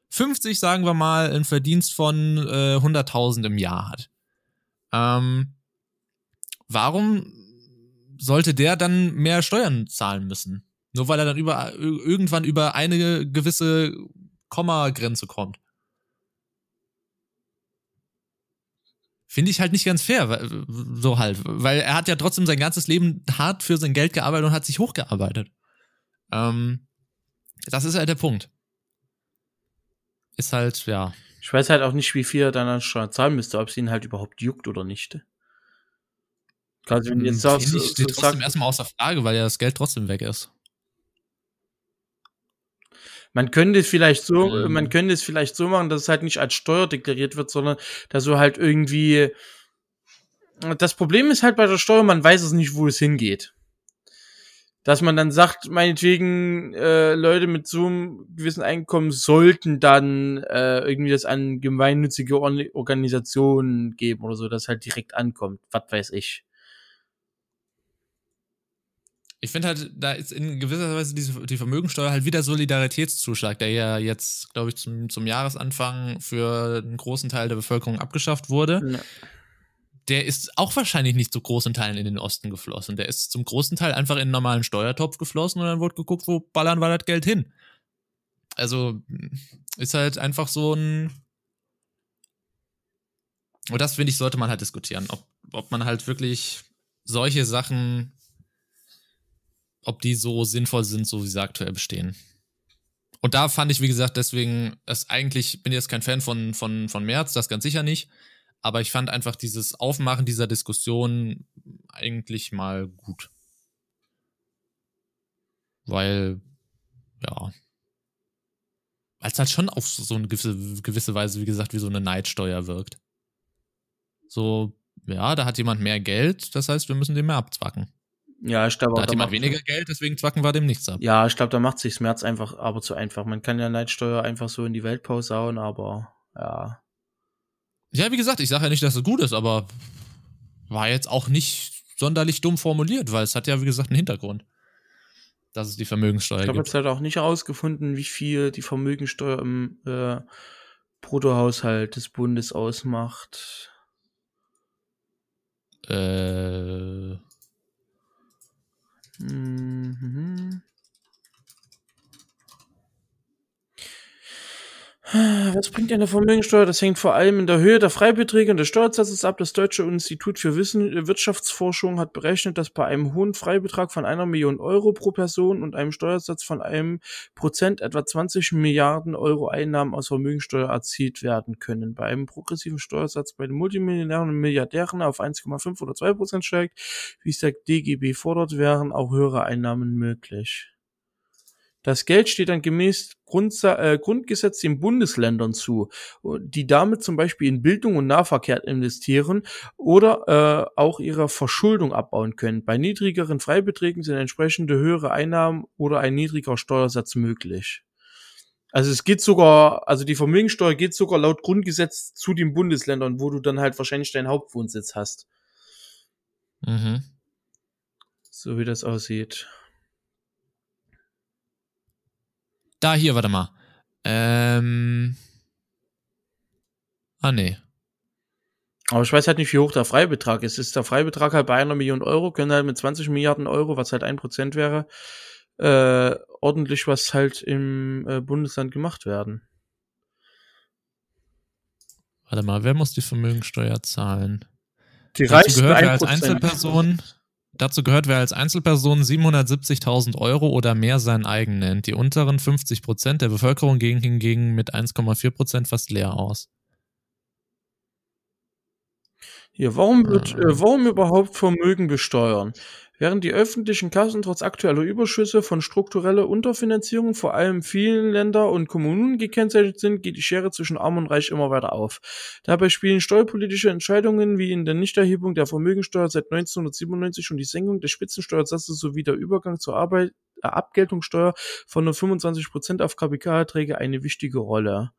50, sagen wir mal, einen Verdienst von äh, 100.000 im Jahr hat. Ähm, warum sollte der dann mehr Steuern zahlen müssen? Nur weil er dann über, irgendwann über eine gewisse Komma-Grenze kommt. Finde ich halt nicht ganz fair, so halt, weil er hat ja trotzdem sein ganzes Leben hart für sein Geld gearbeitet und hat sich hochgearbeitet. Ähm, das ist halt der Punkt. Ist halt, ja. Ich weiß halt auch nicht, wie viel er dann an Steuern zahlen müsste, ob es ihn halt überhaupt juckt oder nicht. Wenn du jetzt sagst, Finde ich, so steht trotzdem sagst, erstmal außer Frage, weil ja das Geld trotzdem weg ist. Man könnte es vielleicht so, Ähm. man könnte es vielleicht so machen, dass es halt nicht als Steuer deklariert wird, sondern dass so halt irgendwie. Das Problem ist halt bei der Steuer, man weiß es nicht, wo es hingeht. Dass man dann sagt, meinetwegen, äh, Leute mit so einem gewissen Einkommen sollten dann äh, irgendwie das an gemeinnützige Or Organisationen geben oder so, dass halt direkt ankommt. Was weiß ich. Ich finde halt, da ist in gewisser Weise diese, die Vermögensteuer halt wieder Solidaritätszuschlag, der ja jetzt, glaube ich, zum, zum Jahresanfang für einen großen Teil der Bevölkerung abgeschafft wurde. Ja. Der ist auch wahrscheinlich nicht zu großen Teilen in den Osten geflossen. Der ist zum großen Teil einfach in einen normalen Steuertopf geflossen und dann wurde geguckt, wo ballern wir das Geld hin. Also ist halt einfach so ein. Und das finde ich, sollte man halt diskutieren, ob, ob man halt wirklich solche Sachen ob die so sinnvoll sind, so wie sie aktuell bestehen. Und da fand ich, wie gesagt, deswegen, es eigentlich, bin jetzt kein Fan von, von, von März, das ganz sicher nicht. Aber ich fand einfach dieses Aufmachen dieser Diskussion eigentlich mal gut. Weil, ja, weil es halt schon auf so eine gewisse, gewisse Weise, wie gesagt, wie so eine Neidsteuer wirkt. So, ja, da hat jemand mehr Geld, das heißt, wir müssen dem mehr abzwacken. Ja, ich glaube Da hat jemand weniger Geld, deswegen zwacken wir dem nichts ab. Ja, ich glaube, da macht sich März einfach aber zu einfach. Man kann ja Neidsteuer einfach so in die Welt posaunen, aber ja. Ja, wie gesagt, ich sage ja nicht, dass es gut ist, aber war jetzt auch nicht sonderlich dumm formuliert, weil es hat ja, wie gesagt, einen Hintergrund dass es die Vermögenssteuer ich glaub, gibt. Ich habe jetzt halt auch nicht herausgefunden, wie viel die Vermögenssteuer im äh, Bruttohaushalt des Bundes ausmacht. Äh. Mhm. Was bringt eine Vermögensteuer? Das hängt vor allem in der Höhe der Freibeträge und des Steuersatzes ab. Das Deutsche Institut für Wissen, Wirtschaftsforschung hat berechnet, dass bei einem hohen Freibetrag von einer Million Euro pro Person und einem Steuersatz von einem Prozent etwa 20 Milliarden Euro Einnahmen aus Vermögensteuer erzielt werden können. Bei einem progressiven Steuersatz bei den Multimillionären und Milliardären auf 1,5 oder 2 Prozent steigt, wie es der DGB fordert, wären auch höhere Einnahmen möglich. Das Geld steht dann gemäß Grundsa äh, Grundgesetz den Bundesländern zu, die damit zum Beispiel in Bildung und Nahverkehr investieren oder äh, auch ihre Verschuldung abbauen können. Bei niedrigeren Freibeträgen sind entsprechende höhere Einnahmen oder ein niedriger Steuersatz möglich. Also es geht sogar, also die Vermögensteuer geht sogar laut Grundgesetz zu den Bundesländern, wo du dann halt wahrscheinlich deinen Hauptwohnsitz hast. Mhm. So wie das aussieht. Da, hier, warte mal. Ähm. Ah, nee. Aber ich weiß halt nicht, wie hoch der Freibetrag ist. Ist der Freibetrag halt bei einer Million Euro, können halt mit 20 Milliarden Euro, was halt ein Prozent wäre, äh, ordentlich was halt im äh, Bundesland gemacht werden. Warte mal, wer muss die Vermögensteuer zahlen? Die Dazu reichsten gehört, wer 1%. als Einzelperson Dazu gehört, wer als Einzelperson 770.000 Euro oder mehr sein eigen nennt. Die unteren 50 Prozent der Bevölkerung gehen hingegen mit 1,4 Prozent fast leer aus. Hier, warum, wird, Ah. äh, warum überhaupt Vermögen besteuern? Während die öffentlichen Kassen trotz aktueller Überschüsse von struktureller Unterfinanzierung vor allem vielen Länder und Kommunen gekennzeichnet sind, geht die Schere zwischen Arm und Reich immer weiter auf. Dabei spielen steuerpolitische Entscheidungen wie in der Nichterhebung der Vermögensteuer seit 1997 und die Senkung des Spitzensteuersatzes sowie der Übergang zur Arbeit, äh, Abgeltungssteuer von nur 25% auf Kapitalerträge eine wichtige Rolle.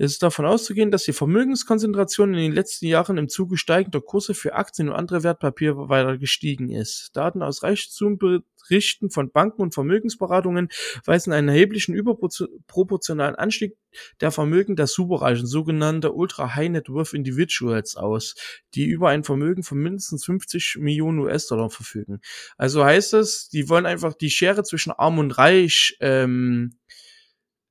Es ist davon auszugehen, dass die Vermögenskonzentration in den letzten Jahren im Zuge steigender Kurse für Aktien und andere Wertpapiere weiter gestiegen ist. Daten aus Reichtumberichten von Banken und Vermögensberatungen weisen einen erheblichen überproportionalen Anstieg der Vermögen der Superreichen, sogenannte Ultra High Net Worth Individuals aus, die über ein Vermögen von mindestens 50 Millionen US-Dollar verfügen. Also heißt es, die wollen einfach die Schere zwischen Arm und Reich ähm,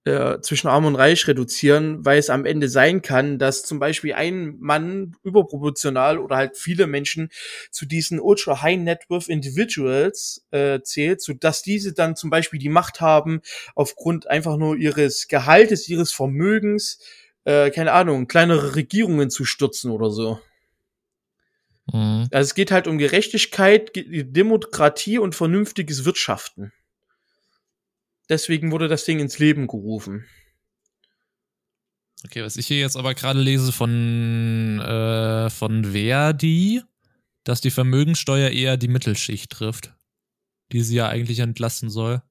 äh, zwischen Arm und Reich reduzieren, weil es am Ende sein kann, dass zum Beispiel ein Mann überproportional oder halt viele Menschen zu diesen ultra high net worth individuals äh, zählt, so dass diese dann zum Beispiel die Macht haben, aufgrund einfach nur ihres Gehaltes, ihres Vermögens, äh, keine Ahnung, kleinere Regierungen zu stürzen oder so. Mhm. Also es geht halt um Gerechtigkeit, Ge- Demokratie und vernünftiges Wirtschaften. Deswegen wurde das Ding ins Leben gerufen. Okay, was ich hier jetzt aber gerade lese von, äh, von Verdi, dass die Vermögenssteuer eher die Mittelschicht trifft, die sie ja eigentlich entlasten soll.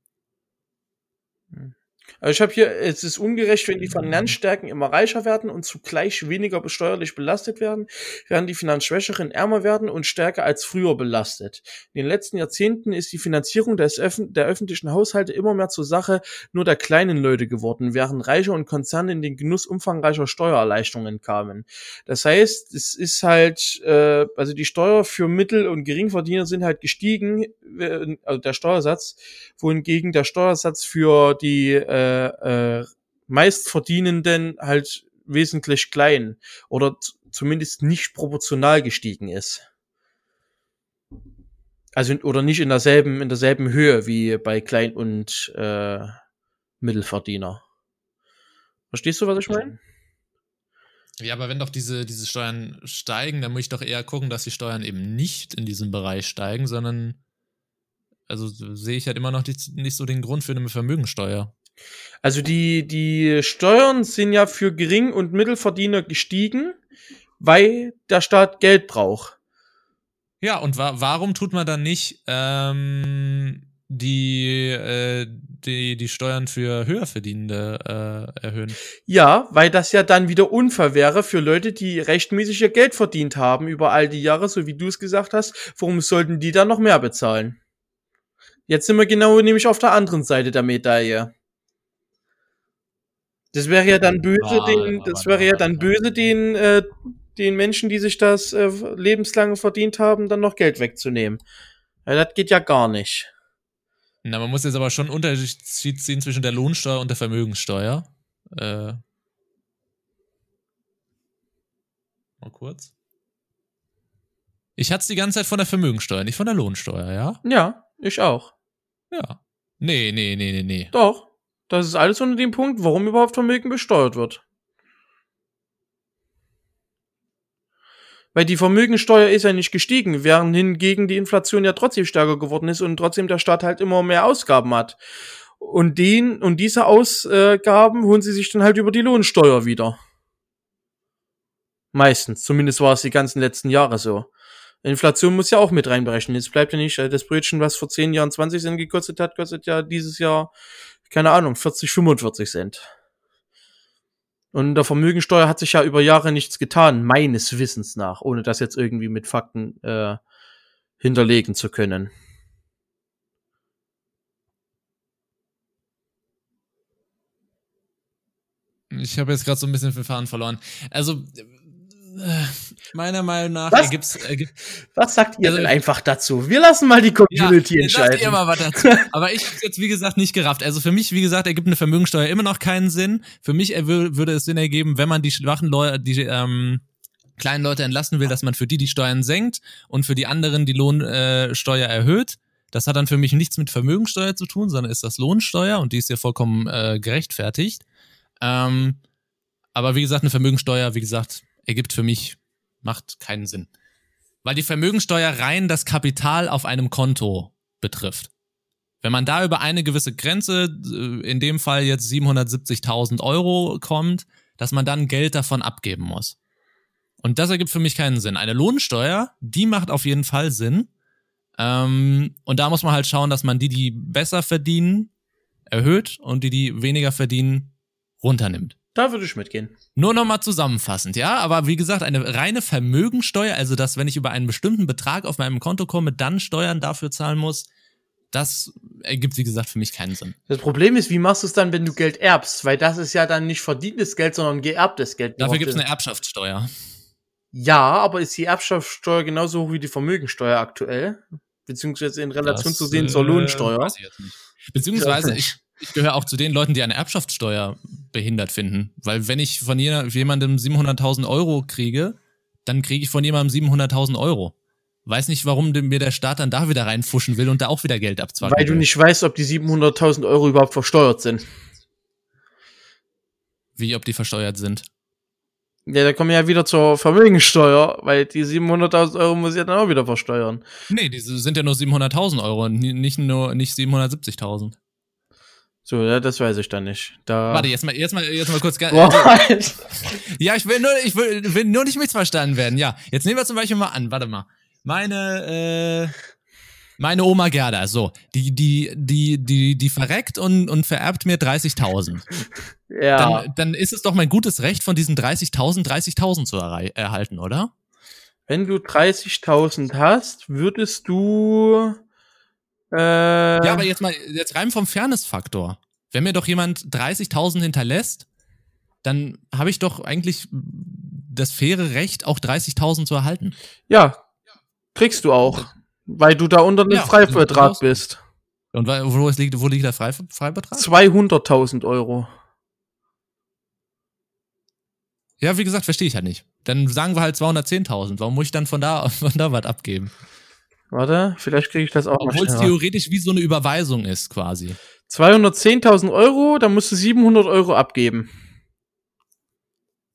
Also ich habe hier, es ist ungerecht, wenn die Finanzstärken immer reicher werden und zugleich weniger besteuerlich belastet werden, während die Finanzschwächeren ärmer werden und stärker als früher belastet. In den letzten Jahrzehnten ist die Finanzierung des Öffn der öffentlichen Haushalte immer mehr zur Sache nur der kleinen Leute geworden, während Reiche und Konzerne in den Genuss umfangreicher Steuererleichterungen kamen. Das heißt, es ist halt, äh, also die Steuer für Mittel- und Geringverdiener sind halt gestiegen, äh, also der Steuersatz, wohingegen der Steuersatz für die äh, äh, meistverdienenden halt wesentlich klein oder zumindest nicht proportional gestiegen ist. Also oder nicht in derselben in derselben Höhe wie bei Klein- und äh, Mittelverdiener. Verstehst du, was ich meine? Ja, aber wenn doch diese, diese Steuern steigen, dann muss ich doch eher gucken, dass die Steuern eben nicht in diesem Bereich steigen, sondern also sehe ich halt immer noch nicht, nicht so den Grund für eine Vermögensteuer. Also die, die Steuern sind ja für Gering- und Mittelverdiener gestiegen, weil der Staat Geld braucht. Ja, und wa warum tut man dann nicht ähm, die, äh, die, die Steuern für Höherverdienende äh, erhöhen? Ja, weil das ja dann wieder unfair wäre für Leute, die rechtmäßig ihr Geld verdient haben über all die Jahre, so wie du es gesagt hast. Warum sollten die dann noch mehr bezahlen? Jetzt sind wir genau nämlich auf der anderen Seite der Medaille. Das wäre ja dann böse, Ja, den, das wäre ja dann böse, den, äh, den Menschen, die sich das äh, lebenslang verdient haben, dann noch Geld wegzunehmen. Ja, das geht ja gar nicht. Na, man muss jetzt aber schon einen Unterschied ziehen zwischen der Lohnsteuer und der Vermögensteuer. Äh, mal kurz. Ich hatte es die ganze Zeit von der Vermögensteuer, nicht von der Lohnsteuer, ja? Ja, ich auch. Ja. Nee, nee, nee, nee, nee. Doch. Das ist alles unter dem Punkt, warum überhaupt Vermögen besteuert wird. Weil die Vermögensteuer ist ja nicht gestiegen, während hingegen die Inflation ja trotzdem stärker geworden ist und trotzdem der Staat halt immer mehr Ausgaben hat. Und den, und diese Ausgaben holen sie sich dann halt über die Lohnsteuer wieder. Meistens. Zumindest war es die ganzen letzten Jahre so. Inflation muss ja auch mit reinberechnen. Jetzt bleibt ja nicht, äh, das Brötchen, was vor 10 Jahren 20 Cent gekostet hat, kostet ja dieses Jahr, keine Ahnung, 40, 45 Cent. Und der Vermögensteuer hat sich ja über Jahre nichts getan, meines Wissens nach, ohne das jetzt irgendwie mit Fakten äh, hinterlegen zu können. Ich habe jetzt gerade so ein bisschen den Faden verloren. Also, meiner Meinung nach Was? ergibt's, ergibt, Was sagt ihr Also- denn einfach dazu? Wir lassen mal die Community sagt entscheiden. ihr mal was dazu. Aber ich habe jetzt, wie gesagt, nicht gerafft. Also für mich, wie gesagt, ergibt eine Vermögensteuer immer noch keinen Sinn. Für mich wür- würde es Sinn ergeben, wenn man die schwachen Leute, die ähm, kleinen Leute entlasten will, dass man für die die Steuern senkt und für die anderen die Lohnsteuer äh, erhöht. Das hat dann für mich nichts mit Vermögensteuer zu tun, sondern ist das Lohnsteuer und die ist ja vollkommen äh, gerechtfertigt. Ähm, aber wie gesagt, eine Vermögensteuer, wie gesagt, ergibt für mich, macht keinen Sinn. Weil die Vermögensteuer rein das Kapital auf einem Konto betrifft. Wenn man da über eine gewisse Grenze, äh, in dem Fall jetzt 770.000 Euro kommt, dass man dann Geld davon abgeben muss. Und das ergibt für mich keinen Sinn. Eine Lohnsteuer, die macht auf jeden Fall Sinn. Ähm, und da muss man halt schauen, dass man die, die besser verdienen, erhöht und die, die weniger verdienen, runternimmt. Da würde ich mitgehen. Nur nochmal zusammenfassend, ja, aber wie gesagt, eine reine Vermögensteuer, also dass, wenn ich über einen bestimmten Betrag auf meinem Konto komme, dann Steuern dafür zahlen muss, das ergibt, wie gesagt, für mich keinen Sinn. Das Problem ist, wie machst du es dann, wenn du Geld erbst? Weil das ist ja dann nicht verdientes Geld, sondern geerbtes Geld. Dafür gibt es eine Erbschaftssteuer. Ja, aber ist die Erbschaftssteuer genauso hoch wie die Vermögensteuer aktuell? Beziehungsweise in Relation Das, zu sehen zur äh, Lohnsteuer? weiß ich jetzt nicht. Beziehungsweise, ich, ich gehöre auch zu den Leuten, die eine Erbschaftssteuer behindert finden. Weil wenn ich von jemandem 700.000 Euro kriege, dann kriege ich von jemandem 700.000 Euro. Weiß nicht, warum mir der Staat dann da wieder reinfuschen will und da auch wieder Geld abzwacken Weil du will. nicht weißt, ob die 700.000 Euro überhaupt versteuert sind. Wie, ob die versteuert sind. Ja, da kommen wir ja wieder zur Vermögensteuer, weil die 700.000 Euro muss ich ja dann auch wieder versteuern. Nee, diese sind ja nur 700.000 Euro, nicht nur, nicht 770.000. So, ja, das weiß ich dann nicht. Da. Warte, jetzt mal, jetzt mal, jetzt mal kurz. Boah, Ja, ich will nur, ich will, will nur nicht missverstanden werden. Ja, jetzt nehmen wir zum Beispiel mal an. Warte mal, meine, äh, meine Oma Gerda, so, die, die, die, die, die verreckt und und vererbt mir 30.000. ja. Dann, dann ist es doch mein gutes Recht, von diesen 30.000 30.000 zu erhalten, oder? Wenn du 30.000 hast, würdest du. Äh, Ja, aber jetzt mal, jetzt rein vom Fairness-Faktor. Wenn mir doch jemand 30.000 hinterlässt, dann habe ich doch eigentlich das faire Recht, auch 30.000 zu erhalten. ja, kriegst du auch. Weil du da unter dem Ja, Freibetrag bist. Und wo, liegt, wo liegt der Frei, Freibetrag? 200.000 Euro. Ja, wie gesagt, verstehe ich halt nicht. Dann sagen wir halt 210.000. Warum muss ich dann von da, von da was abgeben? Warte, vielleicht kriege ich das auch Obwohl es theoretisch wie so eine Überweisung ist, quasi. 210.000 Euro, da musst du 700 Euro abgeben.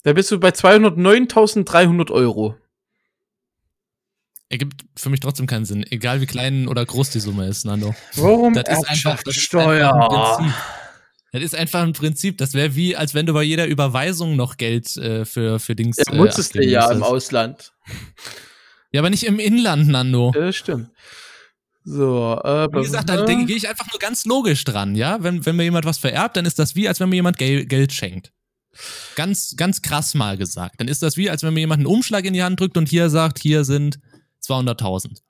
Da bist du bei 209.300 Euro. Ergibt für mich trotzdem keinen Sinn, egal wie klein oder groß die Summe ist, Nando. Warum Das ist einfach, das ist einfach Erbschaftssteuer? ein Prinzip. Das ist einfach ein Prinzip. Das wäre wie, als wenn du bei jeder Überweisung noch Geld äh, für, für Dings. Ja, musstest du abgeben ja im. Ausland. Ja, aber nicht im Inland, Nando. Ja, das stimmt. So, äh, Wie gesagt, da denke- gehe ich einfach nur ganz logisch dran, ja. Wenn, wenn mir jemand was vererbt, dann ist das wie, als wenn mir jemand Gel Geld schenkt. Ganz, ganz krass mal gesagt. Dann ist das wie, als wenn mir jemand einen Umschlag in die Hand drückt und hier sagt, hier sind 200.000.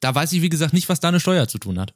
Da weiß ich, wie gesagt, nicht, was da eine Steuer zu tun hat.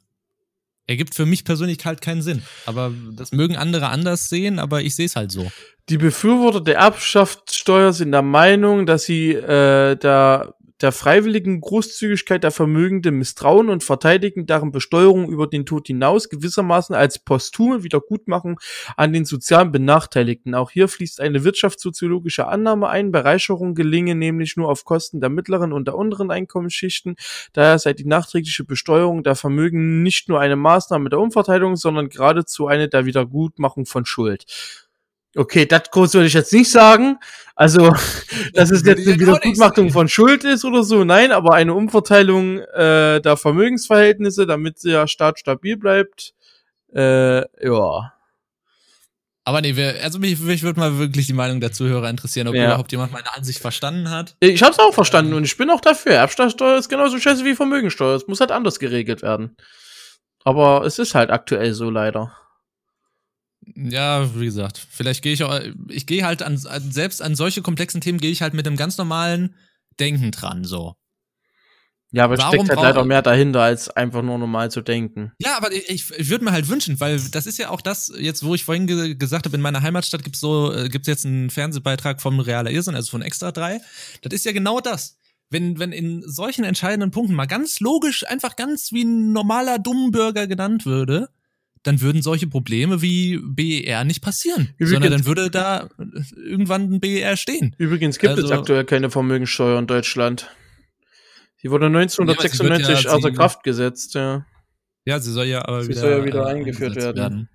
Ergibt für mich persönlich halt keinen Sinn. Aber das mögen andere anders sehen, aber ich sehe es halt so. Die Befürworter der Erbschaftssteuer sind der Meinung, dass sie äh, der, der freiwilligen Großzügigkeit der Vermögenden misstrauen und verteidigen deren Besteuerung über den Tod hinaus gewissermaßen als posthume Wiedergutmachung an den sozialen Benachteiligten. Auch hier fließt eine wirtschaftssoziologische Annahme ein. Bereicherung gelinge nämlich nur auf Kosten der mittleren und der unteren Einkommensschichten. Daher sei die nachträgliche Besteuerung der Vermögen nicht nur eine Maßnahme der Umverteilung, sondern geradezu eine der Wiedergutmachung von Schuld. Okay, das groß würde ich jetzt nicht sagen. Also, dass es jetzt eine sagen. von Schuld ist oder so, nein, aber eine Umverteilung äh, der Vermögensverhältnisse, damit der Staat stabil bleibt. Äh, ja. Aber nee, wir, also mich, mich würde mal wirklich die Meinung der Zuhörer interessieren, ob Ja. überhaupt jemand meine Ansicht verstanden hat. Ich hab's auch verstanden und ich bin auch dafür. Erbschaftssteuer ist genauso scheiße wie Vermögensteuer. Es muss halt anders geregelt werden. Aber es ist halt aktuell so leider. Ja, wie gesagt, vielleicht gehe ich auch, ich gehe halt an, an, selbst an solche komplexen Themen gehe ich halt mit dem ganz normalen Denken dran, so. Ja, aber es steckt halt leider mehr dahinter, als einfach nur normal zu denken. Ja, aber ich, ich würde mir halt wünschen, weil das ist ja auch das, jetzt wo ich vorhin ge gesagt habe, in meiner Heimatstadt gibt's so, äh, gibt's jetzt einen Fernsehbeitrag vom Realer Irrsinn, also von Extra 3. Das ist ja genau das. Wenn, wenn in solchen entscheidenden Punkten mal ganz logisch, einfach ganz wie ein normaler Dummbürger genannt würde, dann würden solche Probleme wie BER nicht passieren. Übrigens- sondern dann würde da irgendwann ein BER stehen. Übrigens gibt es Also- aktuell keine Vermögenssteuer in Deutschland. Die wurde Ja, aber sie 1996 wird ja- außer sie- Kraft gesetzt, ja. Ja, sie soll ja aber Sie wieder, soll ja wieder äh, eingeführt eingesetzt werden.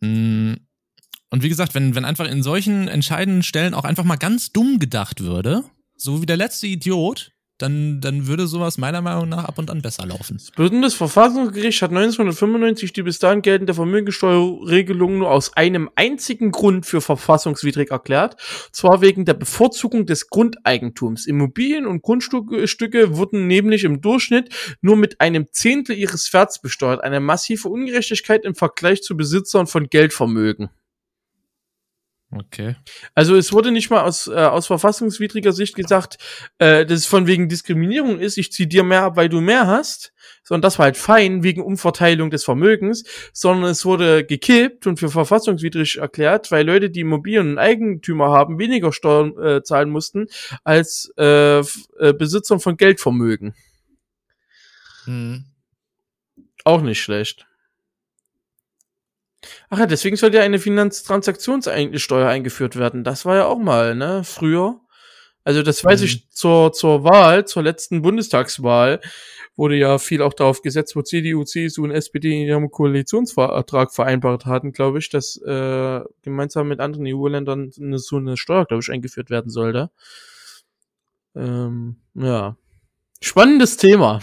Mm, Und wie gesagt, wenn, wenn einfach in solchen entscheidenden Stellen auch einfach mal ganz dumm gedacht würde, so wie der letzte Idiot, dann, dann würde sowas meiner Meinung nach ab und an besser laufen. Das Bundesverfassungsgericht hat 1995 die bis dahin geltende Vermögenssteuerregelung nur aus einem einzigen Grund für verfassungswidrig erklärt, zwar wegen der Bevorzugung des Grundeigentums. Immobilien und Grundstücke Stücke wurden nämlich im Durchschnitt nur mit einem Zehntel ihres Werts besteuert, eine massive Ungerechtigkeit im Vergleich zu Besitzern von Geldvermögen. Okay. Also es wurde nicht mal aus, äh, aus verfassungswidriger Sicht gesagt, äh, dass es von wegen Diskriminierung ist, ich zieh dir mehr ab, weil du mehr hast, sondern das war halt fein wegen Umverteilung des Vermögens, sondern es wurde gekippt und für verfassungswidrig erklärt, weil Leute, die Immobilien und Eigentümer haben, weniger Steuern äh, zahlen mussten als äh, äh, Besitzern von Geldvermögen. Hm. Auch nicht schlecht. Ach ja, deswegen sollte ja eine Finanztransaktionssteuer eingeführt werden. Das war ja auch mal, ne, früher. Also das weiß Mhm. ich zur, zur Wahl, zur letzten Bundestagswahl, wurde ja viel auch darauf gesetzt, wo CDU, CSU und SPD in ihrem Koalitionsvertrag vereinbart hatten, glaube ich, dass äh, gemeinsam mit anderen EU-Ländern so eine Steuer, glaube ich, eingeführt werden sollte. Ähm, ja. Spannendes Thema.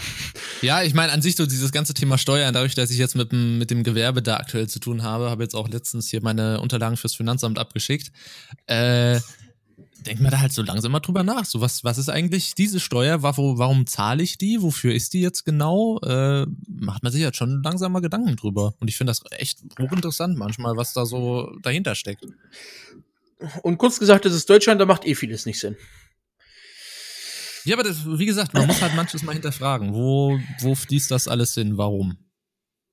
Ja, ich meine, an sich so dieses ganze Thema Steuern, dadurch, dass ich jetzt mit dem, mit dem Gewerbe da aktuell zu tun habe, habe jetzt auch letztens hier meine Unterlagen fürs Finanzamt abgeschickt. Äh, denkt man da halt so langsam mal drüber nach. So, was, was ist eigentlich diese Steuer? Warum, warum zahle ich die? Wofür ist die jetzt genau? Äh, macht man sich jetzt schon langsam mal Gedanken drüber. Und ich finde das echt hochinteressant manchmal, was da so dahinter steckt. Und kurz gesagt, das ist Deutschland, da macht eh vieles nicht Sinn. Ja, aber das, wie gesagt, man muss halt manches mal hinterfragen. Wo, wo fließt das alles hin? Warum?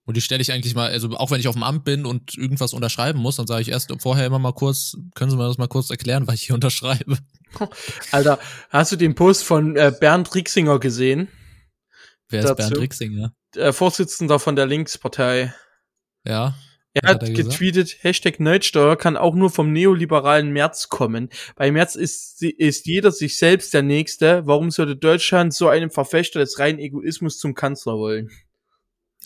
Und die stelle ich eigentlich mal, also auch wenn ich auf dem Amt bin und irgendwas unterschreiben muss, dann sage ich erst vorher immer mal kurz, können Sie mir das mal kurz erklären, was ich hier unterschreibe? Alter, hast du den Post von äh, Bernd Rixinger gesehen? Wer ist Dazu? Bernd Rixinger? Äh, Vorsitzender von der Linkspartei. Ja. Er hat hat er gesagt? getweetet, Hashtag Neidsteuer kann auch nur vom neoliberalen März kommen. Bei März ist, ist jeder sich selbst der Nächste. Warum sollte Deutschland so einem Verfechter des reinen Egoismus zum Kanzler wollen?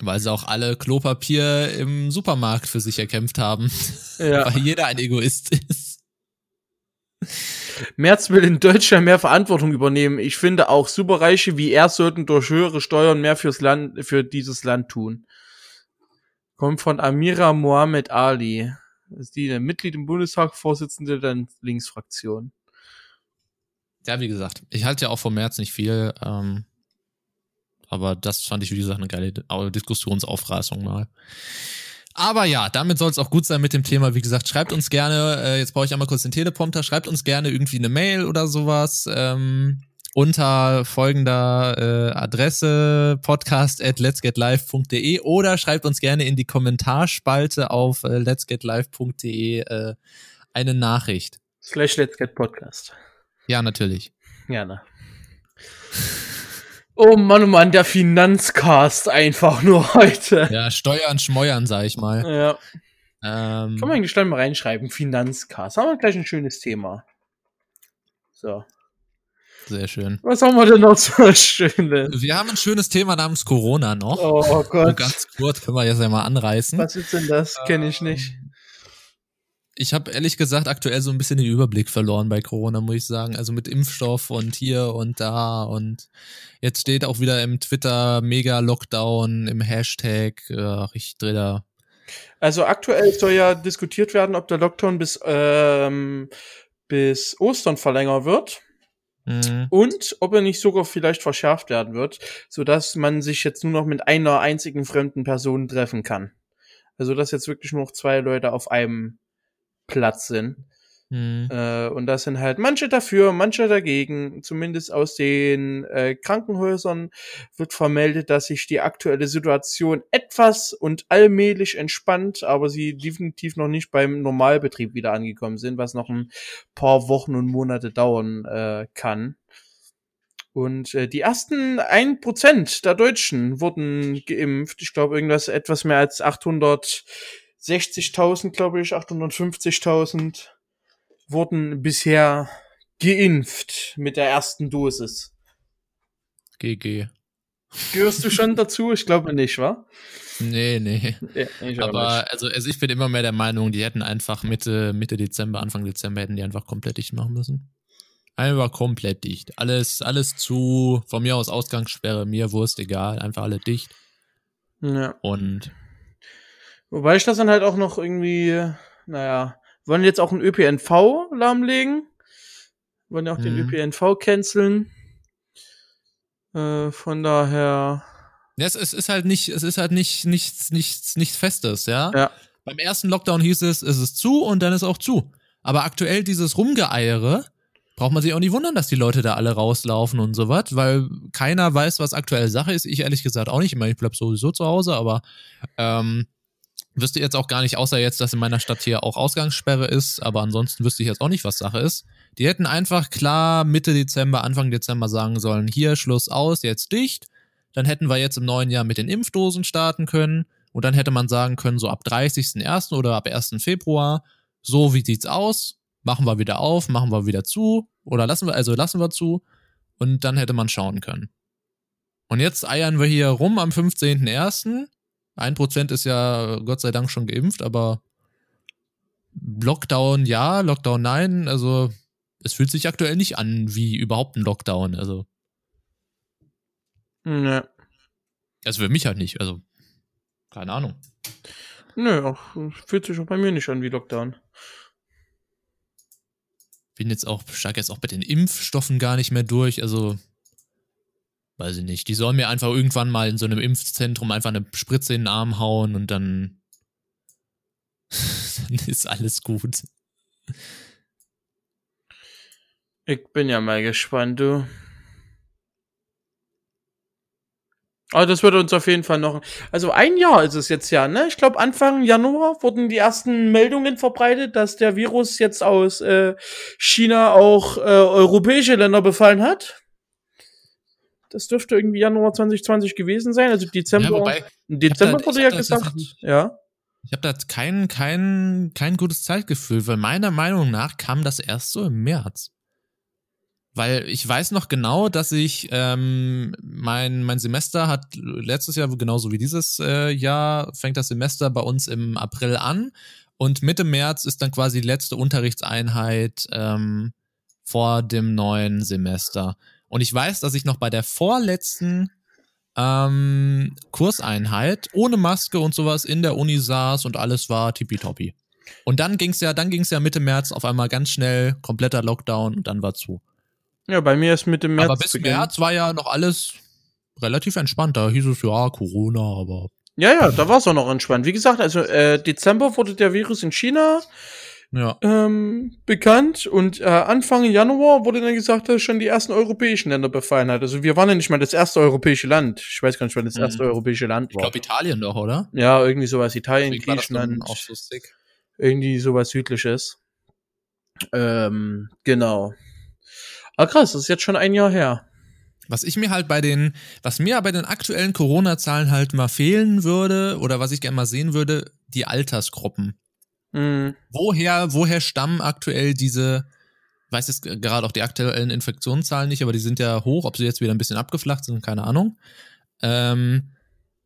Weil sie auch alle Klopapier im Supermarkt für sich erkämpft haben. Ja. Weil jeder ein Egoist ist. Merz will in Deutschland mehr Verantwortung übernehmen. Ich finde auch Superreiche wie er sollten durch höhere Steuern mehr fürs Land, für dieses Land tun. Kommt von Amira Mohammed Ali. Ist die Mitglied im Bundestag, Vorsitzende der Linksfraktion. Ja, wie gesagt, ich halte ja auch vom März nicht viel. Ähm, aber das fand ich, wie gesagt, eine geile Diskussionsaufreißung mal. Aber ja, damit soll es auch gut sein mit dem Thema. Wie gesagt, schreibt uns gerne, äh, jetzt brauche ich einmal kurz den Teleprompter, schreibt uns gerne irgendwie eine Mail oder sowas. Ähm, unter folgender äh, Adresse podcast at letsgetlive.de oder schreibt uns gerne in die Kommentarspalte auf äh, letsgetlive.de äh, eine Nachricht. Slash Let's Get Podcast. Ja, natürlich. Gerne. Oh Mann, oh Mann, der Finanzcast einfach nur heute. Ja, Steuern, Schmeuern, sag ich mal. Ja. Ähm, Kann man eigentlich gleich mal reinschreiben, Finanzcast. Haben wir gleich ein schönes Thema. So. Sehr schön. Was haben wir denn noch so Schönes? Wir haben ein schönes Thema namens Corona noch. Oh Nur Gott. ganz kurz können wir jetzt ja mal anreißen. Was ist denn das? Kenne ich nicht. Ich habe ehrlich gesagt aktuell so ein bisschen den Überblick verloren bei Corona, muss ich sagen. Also mit Impfstoff und hier und da und jetzt steht auch wieder im Twitter mega Lockdown im Hashtag. Ach, ich dreh da. Also aktuell soll ja diskutiert werden, ob der Lockdown bis, ähm, bis Ostern verlängert wird. Mhm. Und ob er nicht sogar vielleicht verschärft werden wird, sodass man sich jetzt nur noch mit einer einzigen fremden Person treffen kann. Also dass jetzt wirklich nur noch zwei Leute auf einem Platz sind. Mhm. Äh, und da sind halt manche dafür, manche dagegen. Zumindest aus den äh, Krankenhäusern wird vermeldet, dass sich die aktuelle Situation etwas und allmählich entspannt, aber sie definitiv noch nicht beim Normalbetrieb wieder angekommen sind, was noch ein paar Wochen und Monate dauern äh, kann. Und äh, die ersten 1% der Deutschen wurden geimpft. Ich glaube, irgendwas etwas mehr als 860.000, glaube ich, 850.000 wurden bisher geimpft mit der ersten Dosis. GG. Gehörst du schon dazu? Ich glaube nicht, wa? Nee, nee. Ja. Aber also, also ich bin immer mehr der Meinung, die hätten einfach Mitte, Mitte Dezember, Anfang Dezember hätten die einfach komplett dicht machen müssen. Einfach komplett dicht. Alles, alles zu, von mir aus Ausgangssperre, mir Wurst, egal, einfach alle dicht. Ja. Und Wobei ich das dann halt auch noch irgendwie, naja, wollen jetzt auch ein ÖPNV lahmlegen. Wollen ja auch den Mhm. ÖPNV canceln. Äh, von daher, ja, es, es ist halt nicht, es ist halt nicht, nichts, nichts, nichts Festes, ja? ja. Beim ersten Lockdown hieß es, es ist zu und dann ist auch zu. Aber aktuell dieses Rumgeeiere, braucht man sich auch nicht wundern, dass die Leute da alle rauslaufen und so was, weil keiner weiß, was aktuell Sache ist. Ich ehrlich gesagt auch nicht. Ich meine, ich bleib sowieso zu Hause, aber ähm, wüsste jetzt auch gar nicht, außer jetzt, dass in meiner Stadt hier auch Ausgangssperre ist, aber ansonsten wüsste ich jetzt auch nicht, was Sache ist. Die hätten einfach klar Mitte Dezember, Anfang Dezember sagen sollen, hier Schluss aus, jetzt dicht. Dann hätten wir jetzt im neuen Jahr mit den Impfdosen starten können. Und dann hätte man sagen können, so ab 30.01. oder ab 1. Februar, so wie sieht's aus? Machen wir wieder auf, machen wir wieder zu oder lassen wir, also lassen wir zu und dann hätte man schauen können. Und jetzt eiern wir hier rum am 15.01. Ein Prozent ist ja Gott sei Dank schon geimpft, aber Lockdown ja, Lockdown nein, also es fühlt sich aktuell nicht an wie überhaupt ein Lockdown, also Ja. also für mich halt nicht, also keine Ahnung. Nö, auch, fühlt sich auch bei mir nicht an wie Lockdown. bin jetzt auch, stark jetzt auch bei den Impfstoffen gar nicht mehr durch. Also, weiß ich nicht. Die sollen mir einfach irgendwann mal in so einem Impfzentrum einfach eine Spritze in den Arm hauen und dann, dann ist alles gut. Ich bin ja mal gespannt, du. Aber das wird uns auf jeden Fall noch. Also ein Jahr ist es jetzt ja, ne? Ich glaube, Anfang Januar wurden die ersten Meldungen verbreitet, dass der Virus jetzt aus äh, China auch äh, europäische Länder befallen hat. Das dürfte irgendwie Januar 2020 gewesen sein. Also Dezember. Ja, wobei, Dezember wurde ja gesagt. Ja. ich habe da kein, kein, kein gutes Zeitgefühl, weil meiner Meinung nach kam das erst so im März. Weil ich weiß noch genau, dass ich ähm, mein mein Semester hat letztes Jahr genauso wie dieses äh, Jahr fängt das Semester bei uns im April an und Mitte März ist dann quasi die letzte Unterrichtseinheit ähm, vor dem neuen Semester. Und ich weiß, dass ich noch bei der vorletzten ähm, Kurseinheit ohne Maske und sowas in der Uni saß und alles war tippitoppi. Und dann ging's ja, dann ging's ja Mitte März auf einmal ganz schnell kompletter Lockdown und dann war zu. Ja, bei mir ist Mitte März. Aber bis Beginn. März war ja noch alles relativ entspannt. Da hieß es ja Corona, aber Ja, ja, da war es auch noch entspannt. Wie gesagt, also äh, Dezember wurde der Virus in China ja. ähm, bekannt und äh, Anfang Januar wurde dann gesagt, dass schon die ersten europäischen Länder befallen hat. Also wir waren ja nicht mal das erste europäische Land. Ich weiß gar nicht, wann das Mhm. erste europäische Land Ich war. glaube Italien doch, oder? ja, irgendwie sowas. Italien, Deswegen Griechenland, auch so sick. irgendwie sowas südliches. Ähm, genau. Ah krass, das ist jetzt schon ein Jahr her. Was ich mir halt bei den, was mir bei den aktuellen Corona-Zahlen halt mal fehlen würde oder was ich gerne mal sehen würde, die Altersgruppen. Mhm. Woher, woher stammen aktuell diese, weiß jetzt gerade auch die aktuellen Infektionszahlen nicht, aber die sind ja hoch, ob sie jetzt wieder ein bisschen abgeflacht sind, keine Ahnung. Ähm,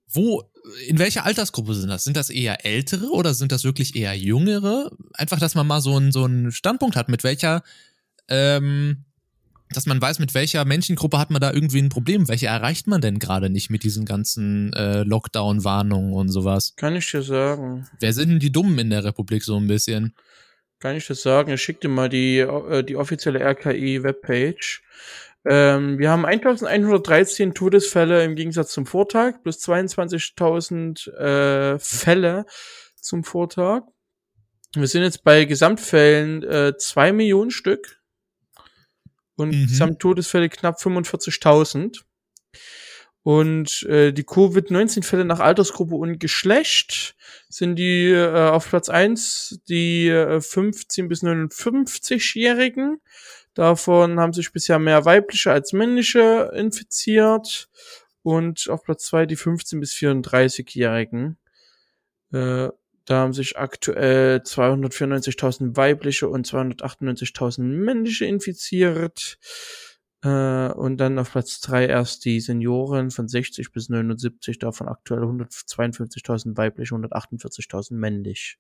wo, in welcher Altersgruppe sind das? Sind das eher ältere oder sind das wirklich eher jüngere? Einfach, dass man mal so einen, so einen Standpunkt hat, mit welcher, ähm, dass man weiß, mit welcher Menschengruppe hat man da irgendwie ein Problem. Welche erreicht man denn gerade nicht mit diesen ganzen äh, Lockdown-Warnungen und sowas? Kann ich dir sagen. Wer sind denn die Dummen in der Republik so ein bisschen? Kann ich das sagen? Ich schick dir mal die, äh, die offizielle RKI-Webpage. Ähm, wir haben 1113 Todesfälle im Gegensatz zum Vortag, plus 22.000 äh, Fälle zum Vortag. Wir sind jetzt bei Gesamtfällen äh, 2 Millionen Stück und Mhm. Gesamttodesfälle knapp 45.000. Und äh, die Covid-19-Fälle nach Altersgruppe und Geschlecht sind die äh, auf Platz eins die äh, 15 bis 59-Jährigen. Davon haben sich bisher mehr weibliche als männliche infiziert. Und auf Platz zwei die 15 bis 34-Jährigen. Äh, da haben sich aktuell 294.000 weibliche und 298.000 männliche infiziert. Äh, und dann auf Platz drei erst die Senioren von 60 bis 79, davon aktuell 152.000 weiblich, 148.000 männlich.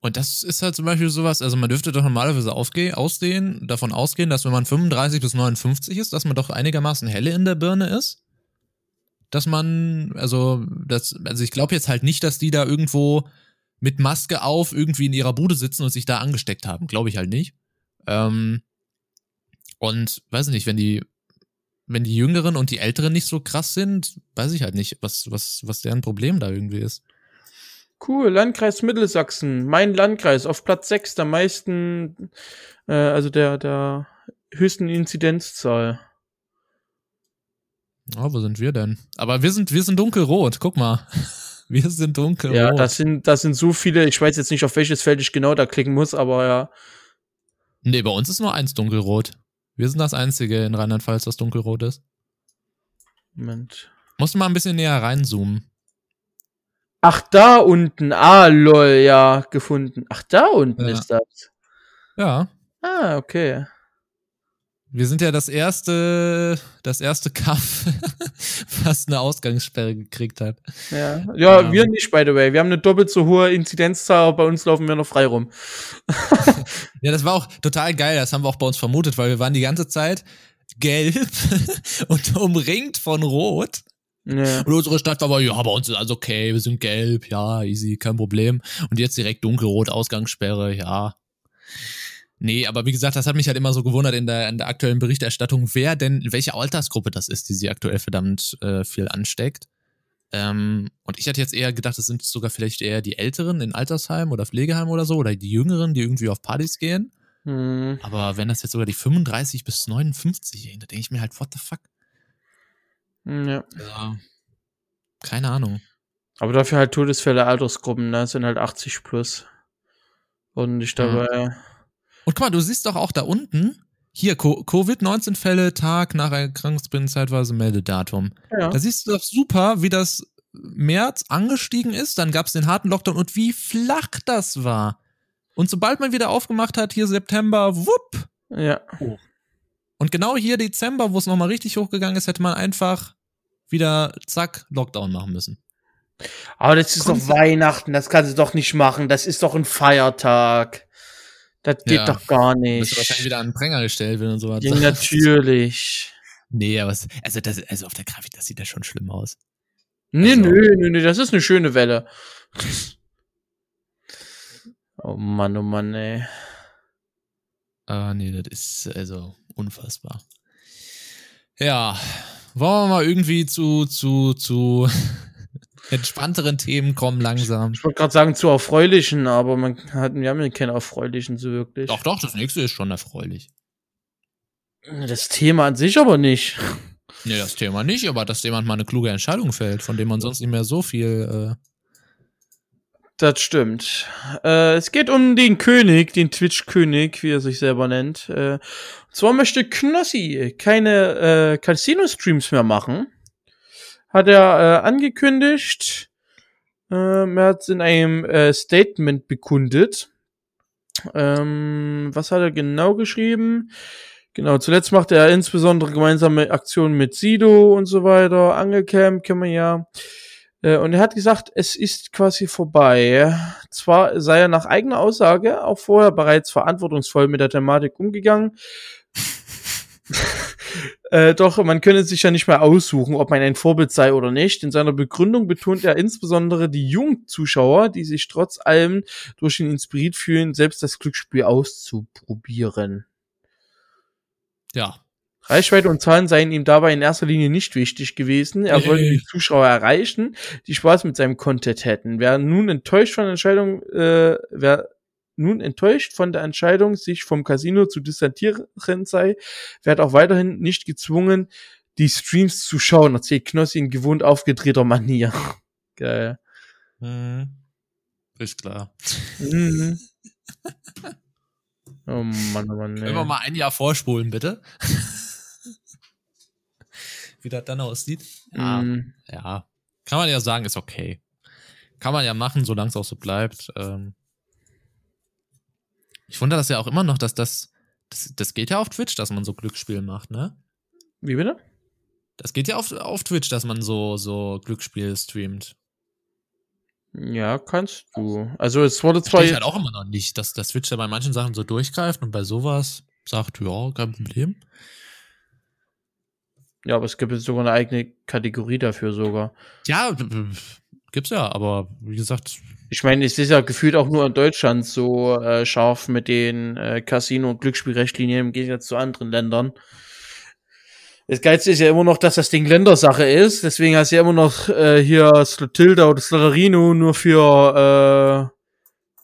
Und das ist halt zum Beispiel sowas, also man dürfte doch normalerweise aufge ausgehen, davon ausgehen, dass wenn man 35 bis 59 ist, dass man doch einigermaßen helle in der Birne ist. Dass man, also, das, also ich glaube jetzt halt nicht, dass die da irgendwo mit Maske auf irgendwie in ihrer Bude sitzen und sich da angesteckt haben. Glaube ich halt nicht. Ähm, und weiß nicht, wenn die, wenn die Jüngeren und die Älteren nicht so krass sind, weiß ich halt nicht, was, was, was deren Problem da irgendwie ist. Cool, Landkreis Mittelsachsen, mein Landkreis, auf Platz 6 der meisten, äh, also der, der höchsten Inzidenzzahl. Oh, wo sind wir denn? Aber wir sind, wir sind dunkelrot, guck mal. Wir sind dunkelrot. Ja, das sind, das sind so viele, ich weiß jetzt nicht, auf welches Feld ich genau da klicken muss, aber ja. Nee, bei uns ist nur eins dunkelrot. Wir sind das einzige in Rheinland-Pfalz, das dunkelrot ist. Moment. Musst mal ein bisschen näher reinzoomen. Ach, da unten, ah, lol, ja, gefunden. Ach, da unten Ja. ist das. Ja. Ah, okay. Wir sind ja das erste, das erste Kaff, was eine Ausgangssperre gekriegt hat. Ja, ja, Ja. wir nicht, by the way. Wir haben eine doppelt so hohe Inzidenzzahl, aber bei uns laufen wir noch frei rum. Ja, das war auch total geil. Das haben wir auch bei uns vermutet, weil wir waren die ganze Zeit gelb und umringt von rot. Ja. Und unsere Stadt war aber, ja, bei uns ist alles okay, wir sind gelb, ja, easy, kein Problem. Und jetzt direkt dunkelrot, Ausgangssperre, ja. Nee, aber wie gesagt, das hat mich halt immer so gewundert in der, in der aktuellen Berichterstattung, wer denn, welche Altersgruppe das ist, die sie aktuell verdammt äh, viel ansteckt. Ähm, und ich hatte jetzt eher gedacht, es sind sogar vielleicht eher die Älteren in Altersheim oder Pflegeheim oder so, oder die Jüngeren, die irgendwie auf Partys gehen. Hm. Aber wenn das jetzt sogar die 35 bis 59 sind, da denke ich mir halt, what the fuck? ja. Ja. Keine Ahnung. Aber dafür halt Todesfälle, Altersgruppen, ne, sind halt 80 plus. Und nicht dabei. Und guck mal, du siehst doch auch da unten, hier Co- Covid-19-Fälle, Tag nach Erkrankungsbeginn, zeitweise Meldedatum. Ja. Da siehst du doch super, wie das März angestiegen ist, dann gab es den harten Lockdown und wie flach das war. Und sobald man wieder aufgemacht hat, hier September, wupp, Ja. Und genau hier Dezember, wo es nochmal richtig hochgegangen ist, hätte man einfach wieder zack, Lockdown machen müssen. Aber das ist Kommt doch Weihnachten, das kannst du doch nicht machen. Das ist doch ein Feiertag. Das geht ja, doch gar nicht. Bist du wahrscheinlich wieder an den Pränger gestellt werden und so weiter. Ja, natürlich. Nee, aber es, also, das, also auf der Grafik, das sieht ja schon schlimm aus. Nee, also, nö, nö, nö, das ist eine schöne Welle. Oh Mann, oh Mann, ey. Ah, nee, das ist also unfassbar. Ja, wollen wir mal irgendwie zu, zu, zu entspannteren Themen kommen langsam. Ich wollte gerade sagen zu erfreulichen, aber man hat, wir haben ja keine erfreulichen so wirklich. Doch, doch, das nächste ist schon erfreulich. Das Thema an sich aber nicht. Nee, das Thema nicht, aber dass jemand mal eine kluge Entscheidung fällt, von dem man sonst nicht mehr so viel. Äh das stimmt. Äh, es geht um den König, den Twitch-König, wie er sich selber nennt. Äh, und zwar möchte Knossi keine äh, Casino-Streams mehr machen hat er äh, angekündigt. Ähm, er hat es in einem äh, Statement bekundet. Ähm, was hat er genau geschrieben? Genau, zuletzt machte er insbesondere gemeinsame Aktionen mit Sido und so weiter. Angelcamp kennen wir ja. Äh, und er hat gesagt, es ist quasi vorbei. Zwar sei er nach eigener Aussage auch vorher bereits verantwortungsvoll mit der Thematik umgegangen. Äh, doch, man könne sich ja nicht mehr aussuchen, ob man ein Vorbild sei oder nicht. In seiner Begründung betont er insbesondere die jungen Zuschauer, die sich trotz allem durch ihn inspiriert fühlen, selbst das Glücksspiel auszuprobieren. Ja. Reichweite und Zahlen seien ihm dabei in erster Linie nicht wichtig gewesen. Er wollte die Zuschauer erreichen, die Spaß mit seinem Content hätten. Wer nun enttäuscht von der Entscheidung, äh, wer nun enttäuscht von der Entscheidung, sich vom Casino zu distanzieren sei, wird auch weiterhin nicht gezwungen, die Streams zu schauen, erzählt Knossi in gewohnt aufgedrehter Manier. Geil. Mhm. Ist klar. Mhm. Oh Mann, oh Mann. Nee. Können wir mal ein Jahr vorspulen, bitte? Wie das dann aussieht. Ja, mm. ja. Kann man ja sagen, ist okay. Kann man ja machen, solange es auch so bleibt. Ähm, ich wundere das ja auch immer noch, dass das, das, das geht ja auf Twitch, dass man so Glücksspiel macht, ne? Wie bitte? Das geht ja auf, auf Twitch, dass man so, so Glücksspiel streamt. Ja, kannst du. Also es wurde zwar. Ich halt auch immer noch nicht, dass das Twitch ja bei manchen Sachen so durchgreift und bei sowas sagt, ja, kein Problem. Ja, aber es gibt jetzt sogar eine eigene Kategorie dafür sogar. Ja, gibt's ja, aber wie gesagt, ich meine, es ist ja gefühlt auch nur in Deutschland so äh, scharf mit den äh, Casino- und Glücksspielrechtlinien im Gegensatz zu anderen Ländern. Das Geilste ist ja immer noch, dass das Ding Ländersache ist. Deswegen hast du ja immer noch äh, hier Slotilda oder Slotterino nur für äh,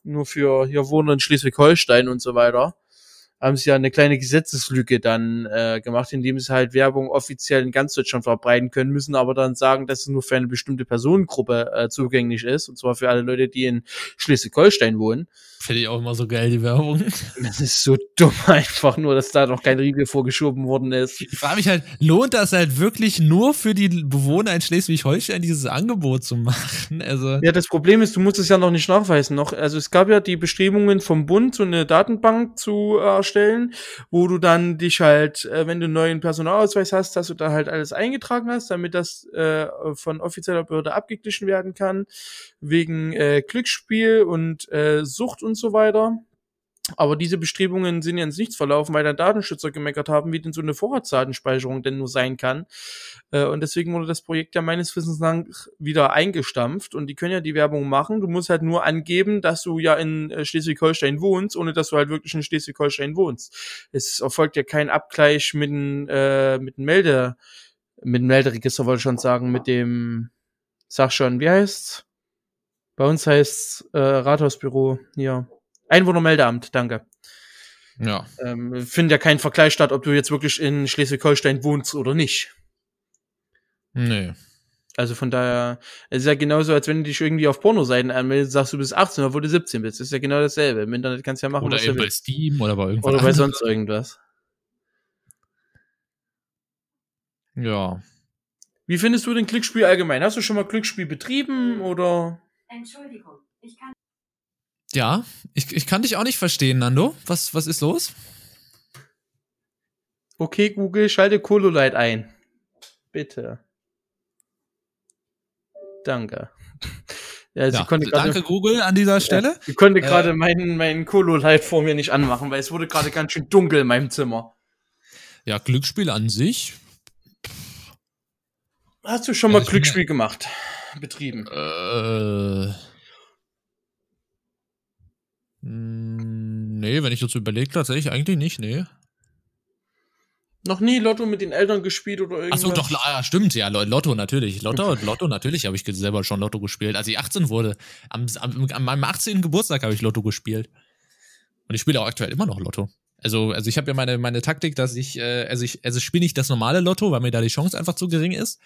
nur für hier wohnen in Schleswig-Holstein und so weiter haben sie ja eine kleine Gesetzeslücke dann äh, gemacht, indem sie halt Werbung offiziell in ganz Deutschland verbreiten können, müssen aber dann sagen, dass es nur für eine bestimmte Personengruppe äh, zugänglich ist, und zwar für alle Leute, die in Schleswig-Holstein wohnen. Finde ich auch immer so geil, die Werbung. Das ist so dumm einfach nur, dass da noch kein Riegel vorgeschoben worden ist. Ich frage mich halt, lohnt das halt wirklich nur für die Bewohner in Schleswig-Holstein dieses Angebot zu machen? Also ja, das Problem ist, du musst es ja noch nicht nachweisen. Noch, also es gab ja die Bestrebungen vom Bund, so eine Datenbank zu erstellen, wo du dann dich halt, äh, wenn du einen neuen Personalausweis hast, dass du da halt alles eingetragen hast, damit das äh, von offizieller Behörde abgeglichen werden kann, wegen äh, Glücksspiel und äh, Sucht und und so weiter. Aber diese Bestrebungen sind ja ins Nichts verlaufen, weil dann Datenschützer gemeckert haben, wie denn so eine Vorratsdatenspeicherung denn nur sein kann. Äh, und deswegen wurde das Projekt ja meines Wissens nach wieder eingestampft. Und die können ja die Werbung machen. Du musst halt nur angeben, dass du ja in äh, Schleswig-Holstein wohnst, ohne dass du halt wirklich in Schleswig-Holstein wohnst. Es erfolgt ja kein Abgleich mit dem, äh, mit dem Melde, mit dem Melderegister wollte ich schon sagen, mit dem, sag schon, wie heißt's? Bei uns heißt äh, Rathausbüro hier. Einwohnermeldeamt, danke. Ja. Ähm, findet ja keinen Vergleich statt, ob du jetzt wirklich in Schleswig-Holstein wohnst oder nicht. Nee. Also von daher, es ist ja genauso, als wenn du dich irgendwie auf Pornoseiten anmeldest, sagst du bist 18, obwohl du 17 bist. Das ist ja genau dasselbe. Im Internet kannst du ja machen, oder was eben du willst. bei Steam oder bei irgendwas. Oder bei sonst irgendwas. Ja. Wie findest du den Glücksspiel allgemein? Hast du schon mal Glücksspiel betrieben oder? Entschuldigung, ich kann. Ja, ich, ich kann dich auch nicht verstehen, Nando. Was, was ist los? Okay, Google, schalte Kololight ein. Bitte. Danke. Ja, sie ja, konnte danke grade, Google an dieser Stelle. Ja, sie konnte gerade äh, meinen, meinen Kololight vor mir nicht anmachen, weil es wurde gerade ganz schön dunkel in meinem Zimmer. Ja, Glücksspiel an sich. Hast du schon mal Glücksspiel gemacht? Betrieben? Äh. Nee, wenn ich dazu überlege, tatsächlich eigentlich nicht, nee. Noch nie Lotto mit den Eltern gespielt oder irgendwas? Achso, doch, ja, stimmt, ja, Lotto natürlich. Lotto, Lotto natürlich habe ich selber schon Lotto gespielt. Als ich 18 wurde, am, am, an meinem 18. Geburtstag habe ich Lotto gespielt. Und ich spiele auch aktuell immer noch Lotto. Also, also ich habe ja meine, meine Taktik, dass ich, äh, also ich, also ich spiele nicht das normale Lotto, weil mir da die Chance einfach zu gering ist.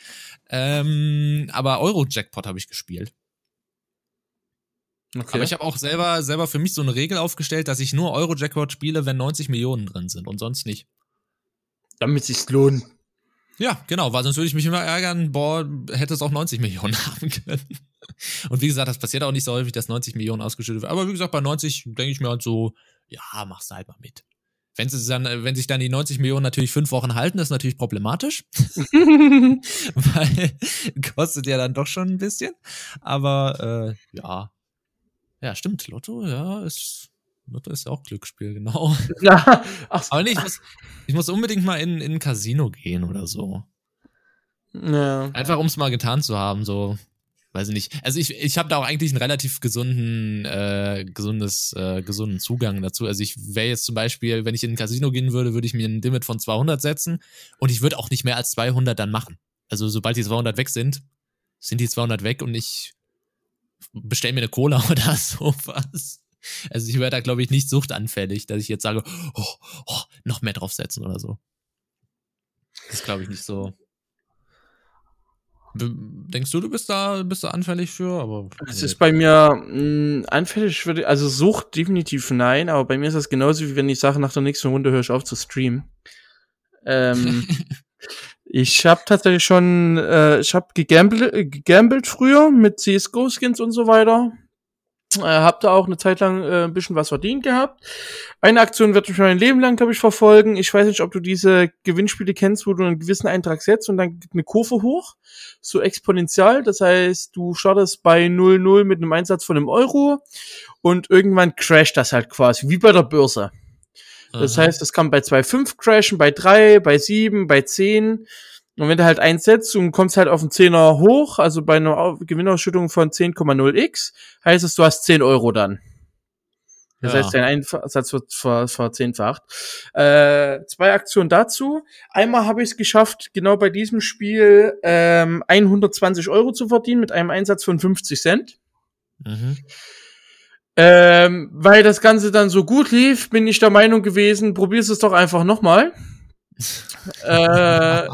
Ähm, aber Euro-Jackpot habe ich gespielt. Okay. Aber ich habe auch selber, selber für mich so eine Regel aufgestellt, dass ich nur Euro-Jackpot spiele, wenn 90 Millionen drin sind und sonst nicht. Damit sich's lohnt. Ja, genau, weil sonst würde ich mich immer ärgern, boah, hätte es auch 90 Millionen haben können. Und wie gesagt, das passiert auch nicht so häufig, dass 90 Millionen ausgeschüttet wird. Aber wie gesagt, bei 90 denke ich mir halt so, ja, machst du halt mal mit. Wenn, sie dann, wenn sich dann die 90 Millionen natürlich fünf Wochen halten, ist natürlich problematisch. weil kostet ja dann doch schon ein bisschen. Aber äh, ja. Ja, stimmt. Lotto, ja, ist Lotto ist ja auch Glücksspiel, genau. Ja, ach so. Aber nee, ich muss, ich muss unbedingt mal in, in ein Casino gehen oder so. Ja. Einfach um es mal getan zu haben, so. Weiß ich nicht. Also ich, ich habe da auch eigentlich einen relativ gesunden, äh, gesundes, äh, gesunden Zugang dazu. Also ich wäre jetzt zum Beispiel, wenn ich in ein Casino gehen würde, würde ich mir ein Limit von 200 setzen und ich würde auch nicht mehr als 200 dann machen. Also sobald die 200 weg sind, sind die 200 weg und ich bestell mir eine Cola oder sowas. Also ich wäre da, glaube ich, nicht suchtanfällig, dass ich jetzt sage, oh, oh, noch mehr draufsetzen oder so. Das glaube ich nicht so. Denkst du, du bist da, bist da anfällig für? Aber es ist bei mir mh, hm, anfällig für, also Sucht definitiv nein, aber bei mir ist das genauso wie wenn ich sage, nach der nächsten Runde höre ich auf zu streamen. Ähm, ich habe tatsächlich schon, äh, ich habe gegambelt, gegambelt früher mit CSGO-Skins und so weiter. Äh, hab da auch eine Zeit lang äh, ein bisschen was verdient gehabt. Eine Aktion wird mich mein Leben lang, glaube ich, verfolgen. Ich weiß nicht, ob du diese Gewinnspiele kennst, wo du einen gewissen Eintrag setzt und dann eine Kurve hoch, so exponentiell. Das heißt, du startest bei 0,0 mit einem Einsatz von einem Euro und irgendwann crasht das halt quasi, wie bei der Börse. Das heißt, es kann bei 2,5 crashen, bei 3, bei 7, bei 10. Und wenn du halt eins setzt und kommst halt auf einen Zehner hoch, also bei einer Gewinnausschüttung von 10,0x, heißt es, du hast 10 Euro dann. Das ja. heißt, dein Einsatz wird verzehnfacht. Äh, zwei Aktionen dazu. Einmal habe ich es geschafft, genau bei diesem Spiel ähm, 120 Euro zu verdienen mit einem Einsatz von 50 Cent. Mhm. Ähm, weil das Ganze dann so gut lief, bin ich der Meinung gewesen, probier's es doch einfach nochmal äh,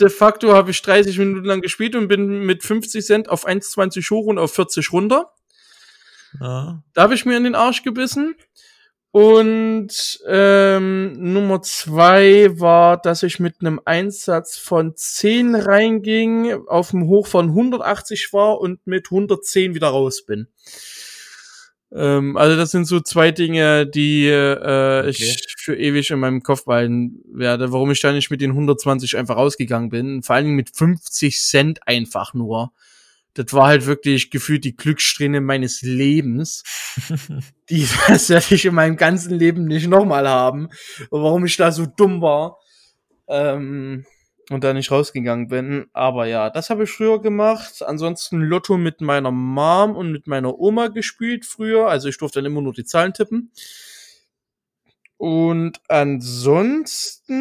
de facto habe ich 30 Minuten lang gespielt und bin mit 50 Cent auf 1,20 hoch und auf 40 runter. Ja. Da habe ich mir in den Arsch gebissen. Und ähm, Nummer zwei war, dass ich mit einem Einsatz von 10 reinging, auf dem Hoch von 180 war und mit 110 wieder raus bin. Ähm, also das sind so zwei Dinge, die äh, okay. ich für ewig in meinem Kopf behalten werde, warum ich da nicht mit den 120 einfach rausgegangen bin. Vor allen Dingen mit 50 Cent einfach nur. Das war halt wirklich gefühlt die Glückssträhne meines Lebens. die das werde ich in meinem ganzen Leben nicht nochmal haben. Und warum ich da so dumm war. Ähm, und da nicht rausgegangen bin. Aber ja, das habe ich früher gemacht. Ansonsten Lotto mit meiner Mom und mit meiner Oma gespielt früher. Also ich durfte dann immer nur die Zahlen tippen. Und ansonsten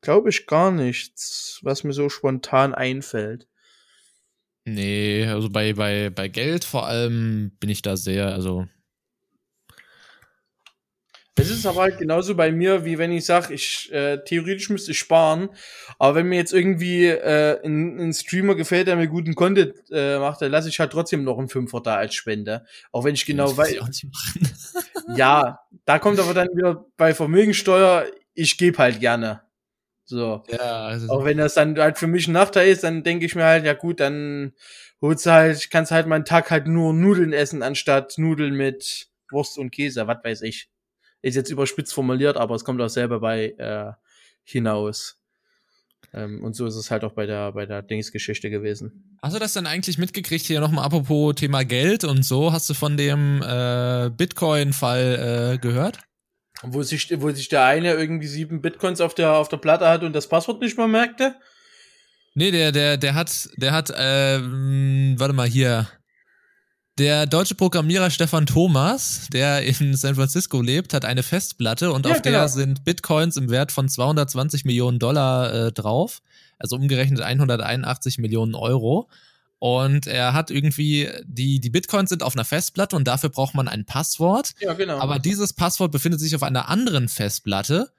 glaube ich gar nichts, was mir so spontan einfällt. Nee, also bei, bei, bei Geld vor allem bin ich da sehr, also es ist aber halt genauso bei mir, wie wenn ich sage, ich äh, theoretisch müsste ich sparen, aber wenn mir jetzt irgendwie äh, ein, ein Streamer gefällt, der mir guten Content äh, macht, dann lasse ich halt trotzdem noch einen Fünfer da als Spende. Auch wenn ich genau weiß. ja, da kommt aber dann wieder bei Vermögensteuer, ich gebe halt gerne. So. Ja, also auch wenn das dann halt für mich ein Nachteil ist, dann denke ich mir halt, ja gut, dann holst du halt, kannst halt meinen Tag halt nur Nudeln essen, anstatt Nudeln mit Wurst und Käse, was weiß ich. Ist jetzt überspitzt formuliert, aber es kommt auch selber bei äh, hinaus. Ähm, und so ist es halt auch bei der, bei der Dingsgeschichte gewesen. Hast du das dann eigentlich mitgekriegt hier nochmal apropos Thema Geld und so? Hast du von dem äh, Bitcoin-Fall äh, gehört? Wo sich, wo sich der eine irgendwie sieben Bitcoins auf der, auf der Platte hat und das Passwort nicht mehr merkte? Nee, der, der, der hat, der hat, ähm, warte mal hier. Der deutsche Programmierer Stefan Thomas, der in San Francisco lebt, hat eine Festplatte und ja, auf genau. der sind Bitcoins im Wert von 220 Millionen Dollar äh, drauf, also umgerechnet 181 Millionen Euro. Und er hat irgendwie, die, die Bitcoins sind auf einer Festplatte und dafür braucht man ein Passwort. Ja, genau. Aber dieses Passwort befindet sich auf einer anderen Festplatte.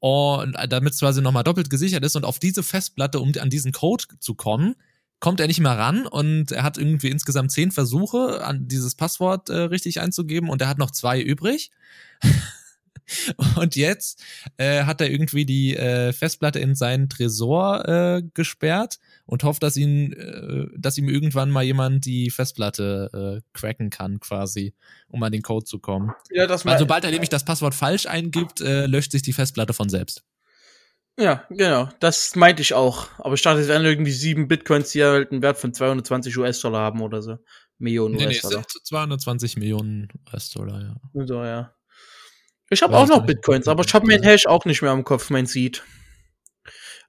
Und damit es quasi nochmal doppelt gesichert ist und auf diese Festplatte, um an diesen Code zu kommen, kommt er nicht mehr ran und er hat irgendwie insgesamt zehn Versuche, an dieses Passwort äh, richtig einzugeben und er hat noch zwei übrig. und jetzt äh, hat er irgendwie die äh, Festplatte in seinen Tresor äh, gesperrt und hofft, dass ihn, äh, dass ihm irgendwann mal jemand die Festplatte äh, cracken kann, quasi, um an den Code zu kommen. Ja, das Weil sobald er nämlich das Passwort falsch eingibt, äh, löscht sich die Festplatte von selbst. Ja, genau. Das meinte ich auch. Aber ich dachte, es wären irgendwie sieben Bitcoins, die halt einen Wert von 220 US-Dollar haben oder so. Millionen nee, US-Dollar. Nee, es sind 220 Millionen US-Dollar, ja. So, ja. Ich habe auch noch Bitcoins, aber ich habe meinen Hash auch nicht mehr im Kopf, mein Seed.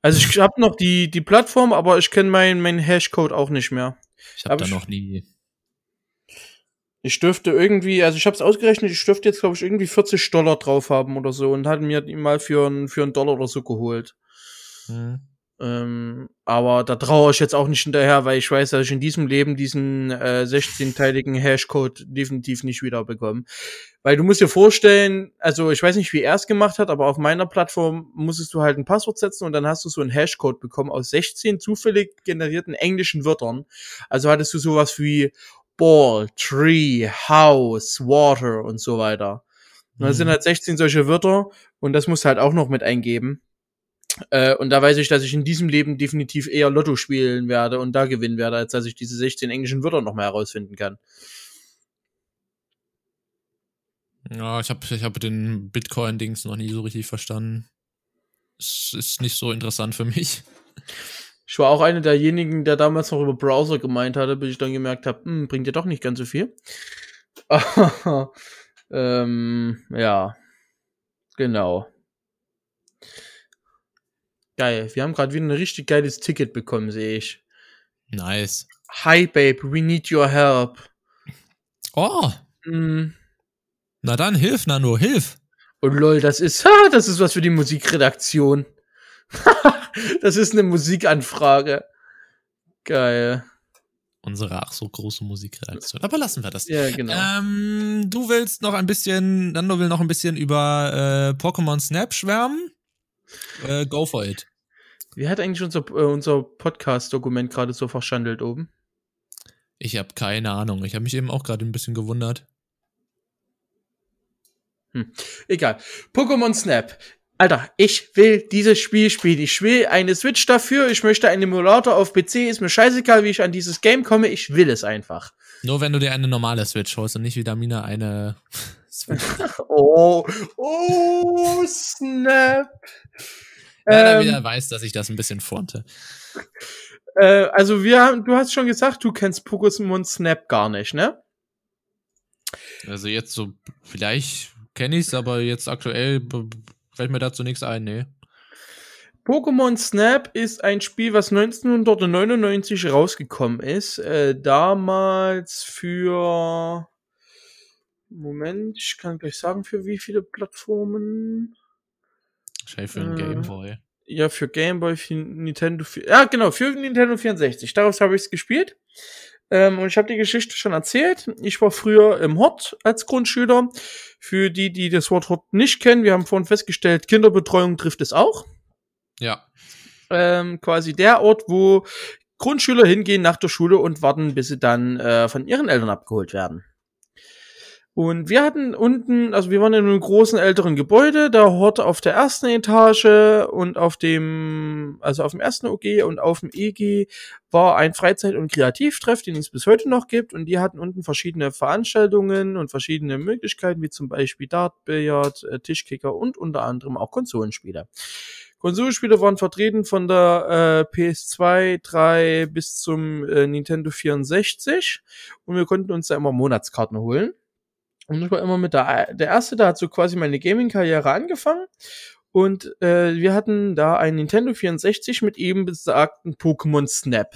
Also ich habe noch die, die Plattform, aber ich kenne meinen mein Hashcode auch nicht mehr. Ich habe hab da noch nie ich dürfte irgendwie, also ich habe es ausgerechnet, ich dürfte jetzt, glaube ich, irgendwie 40 Dollar drauf haben oder so und hat mir ihn mal für, einen für einen Dollar oder so geholt. Mhm. Ähm, aber da traue ich jetzt auch nicht hinterher, weil ich weiß, dass ich in diesem Leben diesen äh, 16-teiligen Hashcode definitiv nicht wieder bekomme. Weil du musst dir vorstellen, also ich weiß nicht, wie er es gemacht hat, aber auf meiner Plattform musstest du halt ein Passwort setzen und dann hast du so einen Hashcode bekommen aus 16 zufällig generierten englischen Wörtern. Also hattest du sowas wie Ball, Tree, House, Water und so weiter. Und das sind mhm. halt 16 solche Wörter und das musst du halt auch noch mit eingeben. Äh, und da weiß ich, dass ich in diesem Leben definitiv eher Lotto spielen werde und da gewinnen werde, als dass ich diese 16 englischen Wörter noch mal herausfinden kann. Ja, ich habe ich hab den Bitcoin-Dings noch nie so richtig verstanden. Es ist nicht so interessant für mich. Ich war auch einer derjenigen, der damals noch über Browser gemeint hatte, bis ich dann gemerkt habe, hm, bringt ja doch nicht ganz so viel. ähm, ja, genau. Geil. Wir haben gerade wieder ein richtig geiles Ticket bekommen, sehe ich. Nice. Hi, Babe, we need your help. Oh. Mm. Na dann, hilf, Nano, hilf. Und lol, das ist, ha, das ist was für die Musikredaktion. das ist eine Musikanfrage. Geil. Unsere ach so große Musikredaktion. Aber lassen wir das. Ja, genau. Ähm, du willst noch ein bisschen, Nando will noch ein bisschen über äh, Pokémon Snap schwärmen. Äh, go for it. Wie hat eigentlich unser, äh, unser Podcast-Dokument gerade so verschandelt oben? Ich habe keine Ahnung. Ich habe mich eben auch gerade ein bisschen gewundert. Hm. Egal. Pokémon Snap Alter, ich will dieses Spiel spielen. Ich will eine Switch dafür. Ich möchte einen Emulator auf PC. Ist mir scheißegal, wie ich an dieses Game komme. Ich will es einfach. Nur wenn du dir eine normale Switch holst und nicht wie Damina eine Switch. oh, oh, Snap. Ja, ähm, wieder weiß, dass ich das ein bisschen fronte. Äh, also wir haben, du hast schon gesagt, du kennst Pokémon Snap gar nicht, ne? Also jetzt so, vielleicht kenne ich es, aber jetzt aktuell Fällt mir dazu nichts ein, nee. Pokémon Snap ist ein Spiel, was 1999 rausgekommen ist. Äh, damals für. Moment, ich kann gleich sagen, für wie viele Plattformen. Wahrscheinlich für den äh, Game Boy. Ja, für Game Boy, für Nintendo. Ja, genau, für Nintendo 64. Daraus habe ich es gespielt. Ähm, und ich habe die Geschichte schon erzählt. Ich war früher im Hort als Grundschüler. Für die, die das Wort Hort nicht kennen, wir haben vorhin festgestellt, Kinderbetreuung trifft es auch. Ja. Ähm, quasi der Ort, wo Grundschüler hingehen nach der Schule und warten, bis sie dann äh, von ihren Eltern abgeholt werden. Und wir hatten unten, also wir waren in einem großen älteren Gebäude, da hatte auf der ersten Etage und auf dem, also auf dem ersten OG und auf dem EG war ein Freizeit- und Kreativtreff, den es bis heute noch gibt. Und die hatten unten verschiedene Veranstaltungen und verschiedene Möglichkeiten, wie zum Beispiel Dart, Billard, äh, Tischkicker und unter anderem auch Konsolenspiele. Konsolenspiele waren vertreten von der äh, PS2, 3 bis zum äh, Nintendo 64 und wir konnten uns da immer Monatskarten holen. Und ich war immer mit der, der Erste, da hat so quasi meine Gaming-Karriere angefangen. Und äh, wir hatten da ein Nintendo 64 mit eben besagten Pokémon Snap.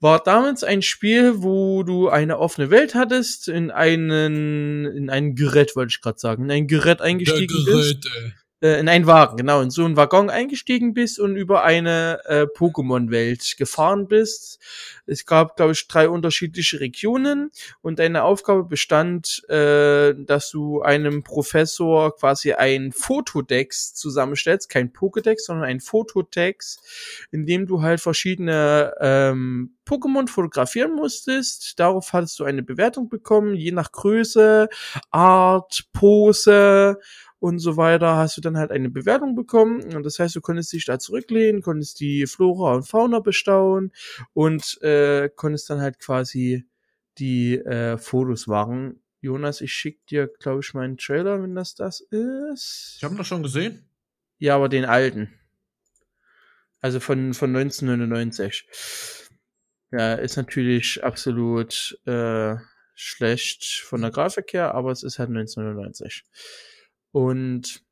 War damals ein Spiel, wo du eine offene Welt hattest, in einen, in ein Gerät, wollte ich gerade sagen, in ein Gerät eingestiegen Gerät, bist. Ey äh, in einen Wagen, genau, in so einen Waggon eingestiegen bist und über eine äh, Pokémon-Welt gefahren bist. Es gab, glaube ich, drei unterschiedliche Regionen und deine Aufgabe bestand, äh, dass du einem Professor quasi ein Fotodex zusammenstellst, kein Pokédex, sondern ein Fotodex, in dem du halt verschiedene ähm, Pokémon fotografieren musstest. Darauf hattest du eine Bewertung bekommen, je nach Größe, Art, Pose und so weiter, hast du dann halt eine Bewertung bekommen. Und das heißt, du konntest dich da zurücklehnen, konntest die Flora und Fauna bestaunen und äh, konntest dann halt quasi die äh, Fotos machen. Jonas, ich schick dir, glaube ich, meinen Trailer, wenn das das ist. Ich habe ihn doch schon gesehen. Ja, aber den alten. Also von, von 1999. Ja, ist natürlich absolut äh, schlecht von der Grafik her, aber es ist halt 1999. Und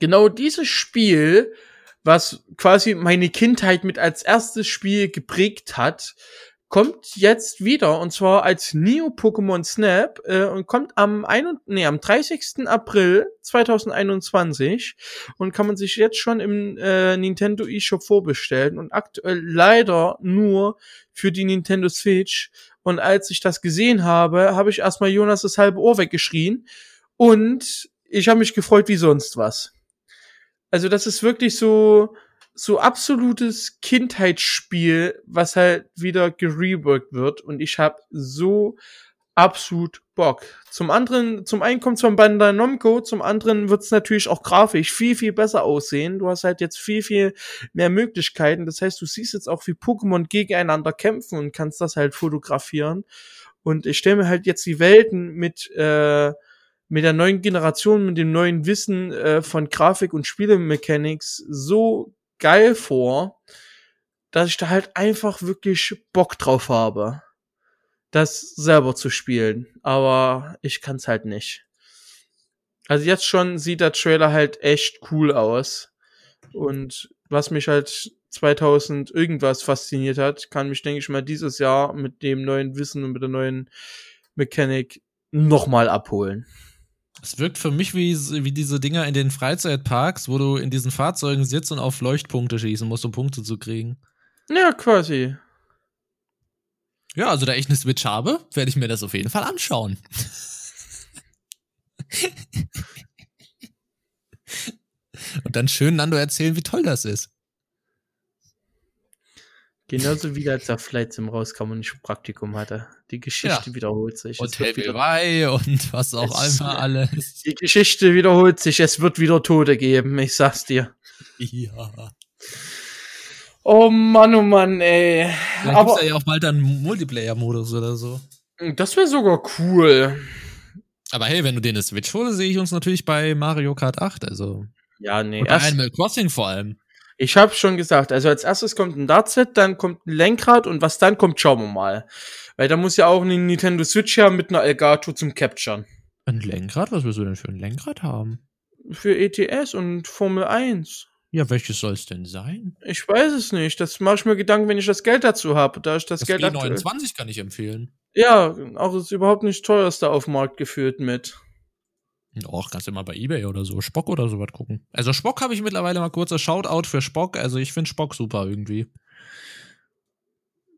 genau dieses Spiel, was quasi meine Kindheit mit als erstes Spiel geprägt hat, kommt jetzt wieder und zwar als Neo Pokémon Snap äh, und kommt am, ein, nee, am 30. April 2021 und kann man sich jetzt schon im äh, Nintendo eShop vorbestellen und aktuell leider nur für die Nintendo Switch und als ich das gesehen habe, habe ich erstmal Jonas das halbe Ohr weggeschrien und ich habe mich gefreut wie sonst was. Also das ist wirklich so so absolutes Kindheitsspiel, was halt wieder gereworked wird und ich habe so absolut Bock. Zum anderen, zum einen kommt von Bandai Namco, zum anderen wird's natürlich auch grafisch viel, viel besser aussehen. Du hast halt jetzt viel, viel mehr Möglichkeiten. Das heißt, du siehst jetzt auch, wie Pokémon gegeneinander kämpfen und kannst das halt fotografieren. Und ich stelle mir halt jetzt die Welten mit äh, mit der neuen Generation, mit dem neuen Wissen äh, von Grafik und Spielemechanics so geil vor, dass ich da halt einfach wirklich Bock drauf habe, das selber zu spielen. Aber ich kann's halt nicht. Also jetzt schon sieht der Trailer halt echt cool aus. Und was mich halt 2000 irgendwas fasziniert hat, kann mich, denke ich mal, dieses Jahr mit dem neuen Wissen und mit der neuen Mechanik nochmal abholen. Es wirkt für mich wie, wie diese Dinger in den Freizeitparks, wo du in diesen Fahrzeugen sitzt und auf Leuchtpunkte schießen musst, um Punkte zu kriegen. Ja, quasi. Ja, also da ich eine Switch habe, werde ich mir das auf jeden Fall anschauen. und dann schön Nando erzählen, wie toll das ist. Genauso wie als der Flight Sim rauskam und ich Praktikum hatte. Die Geschichte ja. wiederholt sich. Und Happy und was auch einfach alles. Die Geschichte wiederholt sich. Es wird wieder Tode geben, ich sag's dir. Ja. Oh Mann, oh Mann, ey. Vielleicht Aber gibt's ja auch bald einen Multiplayer-Modus oder so. Das wäre sogar cool. Aber hey, wenn du den Switch holst, sehe ich uns natürlich bei Mario Kart 8, also. Ja, nee. Und bei Animal Crossing vor allem. Ich habe schon gesagt, also als erstes kommt ein Dartset, dann kommt ein Lenkrad und was dann kommt, schauen wir mal. Weil da muss ja auch eine Nintendo Switch haben mit einer Elgato zum Capturen. Ein Lenkrad? Was willst du denn für ein Lenkrad haben? Für ETS und Formel 1. Ja, welches soll es denn sein? Ich weiß es nicht. Das mache ich mir Gedanken, wenn ich das Geld dazu habe. Da ich das, das Geld G29 kann ich empfehlen. Ja, auch ist überhaupt nicht teuerste auf Markt geführt mit. Och, kannst du mal bei Ebay oder so, Spock oder sowas gucken. Also Spock habe ich mittlerweile mal kurzer Shoutout für Spock. Also ich finde Spock super irgendwie.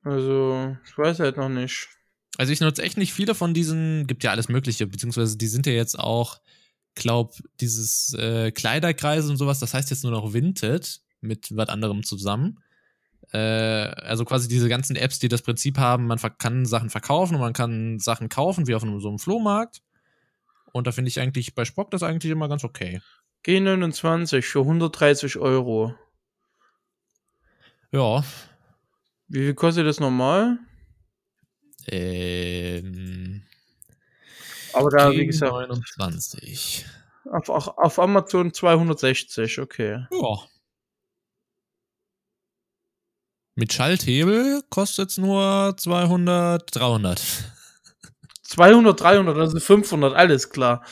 Also, ich weiß halt noch nicht. Also ich nutze echt nicht viele von diesen, gibt ja alles Mögliche, beziehungsweise die sind ja jetzt auch, glaub, dieses äh, Kleiderkreise und sowas, das heißt jetzt nur noch Vinted mit was anderem zusammen. Äh, also quasi diese ganzen Apps, die das Prinzip haben, man kann Sachen verkaufen und man kann Sachen kaufen, wie auf einem, so einem Flohmarkt. Und da finde ich eigentlich bei Spock das eigentlich immer ganz okay. G29 für 130 Euro. Ja. Wie viel kostet das normal? Ähm. Aber da, wie gesagt, 29. auf, auf, auf Amazon 260, okay. Ja. Mit Schalthebel kostet es nur 200, 300. 200, 300, also 500, alles klar.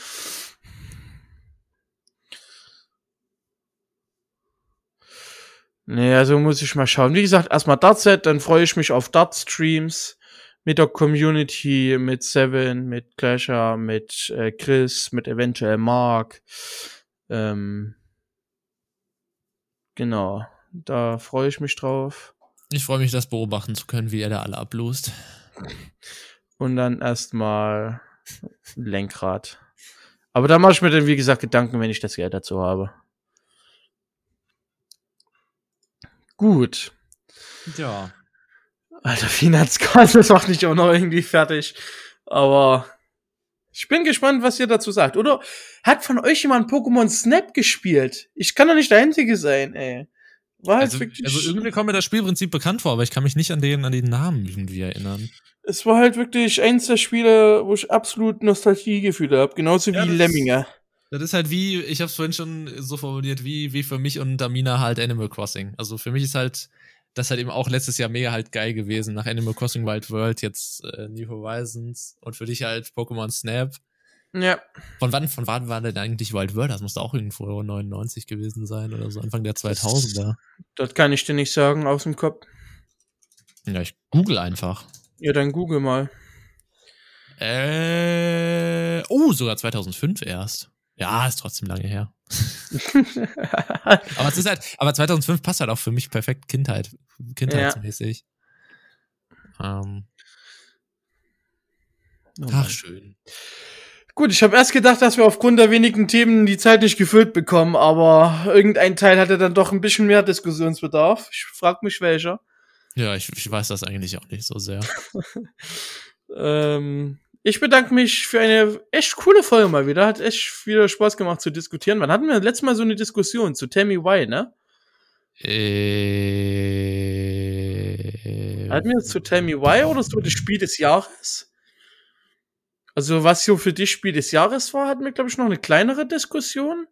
Nee, also muss ich mal schauen. Wie gesagt, erstmal Dartset, dann freue ich mich auf Dart-Streams mit der Community, mit Seven, mit Clasher, mit äh, Chris, mit eventuell Mark. Ähm, genau, da freue ich mich drauf. Ich freue mich, das beobachten zu können, wie er da alle ablost. Und dann erstmal Lenkrad. Aber da mache ich mir dann, wie gesagt, Gedanken, wenn ich das Geld dazu habe. Gut. Ja. Alter, Finanzkarte, das macht mich auch noch irgendwie fertig. Aber ich bin gespannt, was ihr dazu sagt. Oder hat von euch jemand Pokémon Snap gespielt? Ich kann doch nicht der Einzige sein, ey. Also, also irgendwie kommt mir das Spielprinzip bekannt vor, aber ich kann mich nicht an den, an den Namen irgendwie erinnern. es war halt wirklich eins der Spiele, wo ich absolut Nostalgiegefühle habe. Genauso Ja, wie das- Lemminge. Das ist halt wie, ich habe es vorhin schon so formuliert, wie, wie für mich und Damina halt Animal Crossing. Also für mich ist halt das halt eben auch letztes Jahr mega halt geil gewesen. Nach Animal Crossing Wild World, jetzt äh, New Horizons und für dich halt Pokémon Snap. Ja. Von wann, von wann war denn eigentlich Wild World? Das musste auch irgendwo 99 gewesen sein oder so, Anfang der 2000er. Das kann ich dir nicht sagen aus dem Kopf. Ja, ich google einfach. Ja, dann google mal. Äh, oh, sogar 2005 erst. Ja, ist trotzdem lange her. Aber es ist halt, aber 2005 passt halt auch für mich perfekt Kindheit, kindheitsmäßig. Ähm, Oh ach, schön. Gut, ich habe erst gedacht, dass wir aufgrund der wenigen Themen die Zeit nicht gefüllt bekommen, aber irgendein Teil hatte dann doch ein bisschen mehr Diskussionsbedarf. Ich frag mich welcher. Ja, ich, ich weiß das eigentlich auch nicht so sehr. Ähm, ich bedanke mich für eine echt coole Folge mal wieder. Hat echt wieder Spaß gemacht zu diskutieren. Wann hatten wir letztes Mal so eine Diskussion zu Tell Me Why, ne? Äh, Hatten wir zu Tell Me Why oder so das Spiel des Jahres? Also, was so für dich Spiel des Jahres war, hatten wir, glaube ich, noch eine kleinere Diskussion.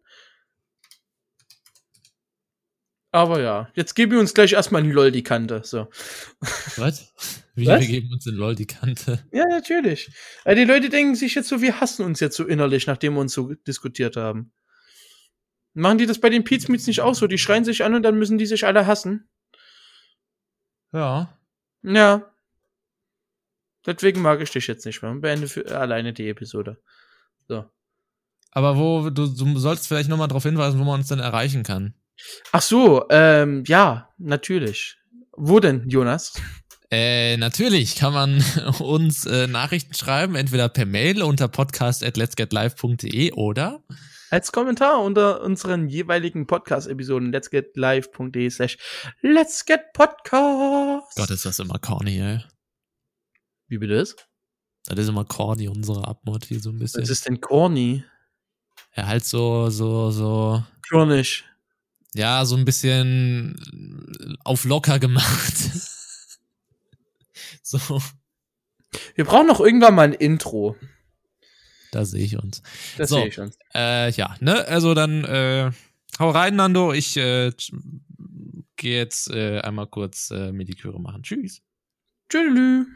Aber ja, jetzt geben wir uns gleich erstmal ein LOL die Kante. So. Was? Wie Was? wir geben uns in LOL die Kante. Ja, natürlich. Weil die Leute denken sich jetzt so, wir hassen uns jetzt so innerlich, nachdem wir uns so diskutiert haben. Machen die das bei den Pete's Meets nicht auch so? Die schreien sich an und dann müssen die sich alle hassen. Ja. Ja. Deswegen mag ich dich jetzt nicht mehr. Beende für alleine die Episode. So. Aber wo, du, du sollst vielleicht nochmal darauf hinweisen, wo man uns denn erreichen kann. Ach so, ähm, ja, natürlich. Wo denn, Jonas? Äh, natürlich kann man uns äh, Nachrichten schreiben, entweder per Mail unter podcast at letsgetlive.de oder Als Kommentar unter unseren jeweiligen Podcast-Episoden letsgetlive.de slash letsgetpodcast. Gott, ist das immer corny, ey. Wie bitte ist? Das ist immer corny, unsere Abmod hier so ein bisschen. Was ist denn corny? Ja, halt so, so, so, nicht. ja, so ein bisschen auf locker gemacht. so, Wir brauchen noch irgendwann mal ein Intro. da sehe ich uns. Das So. sehe ich schon. Äh, ja, ne, also dann, äh, hau rein, Nando. Ich äh, gehe jetzt äh, einmal kurz äh, Mediküre machen. Tschüss. Tschüss.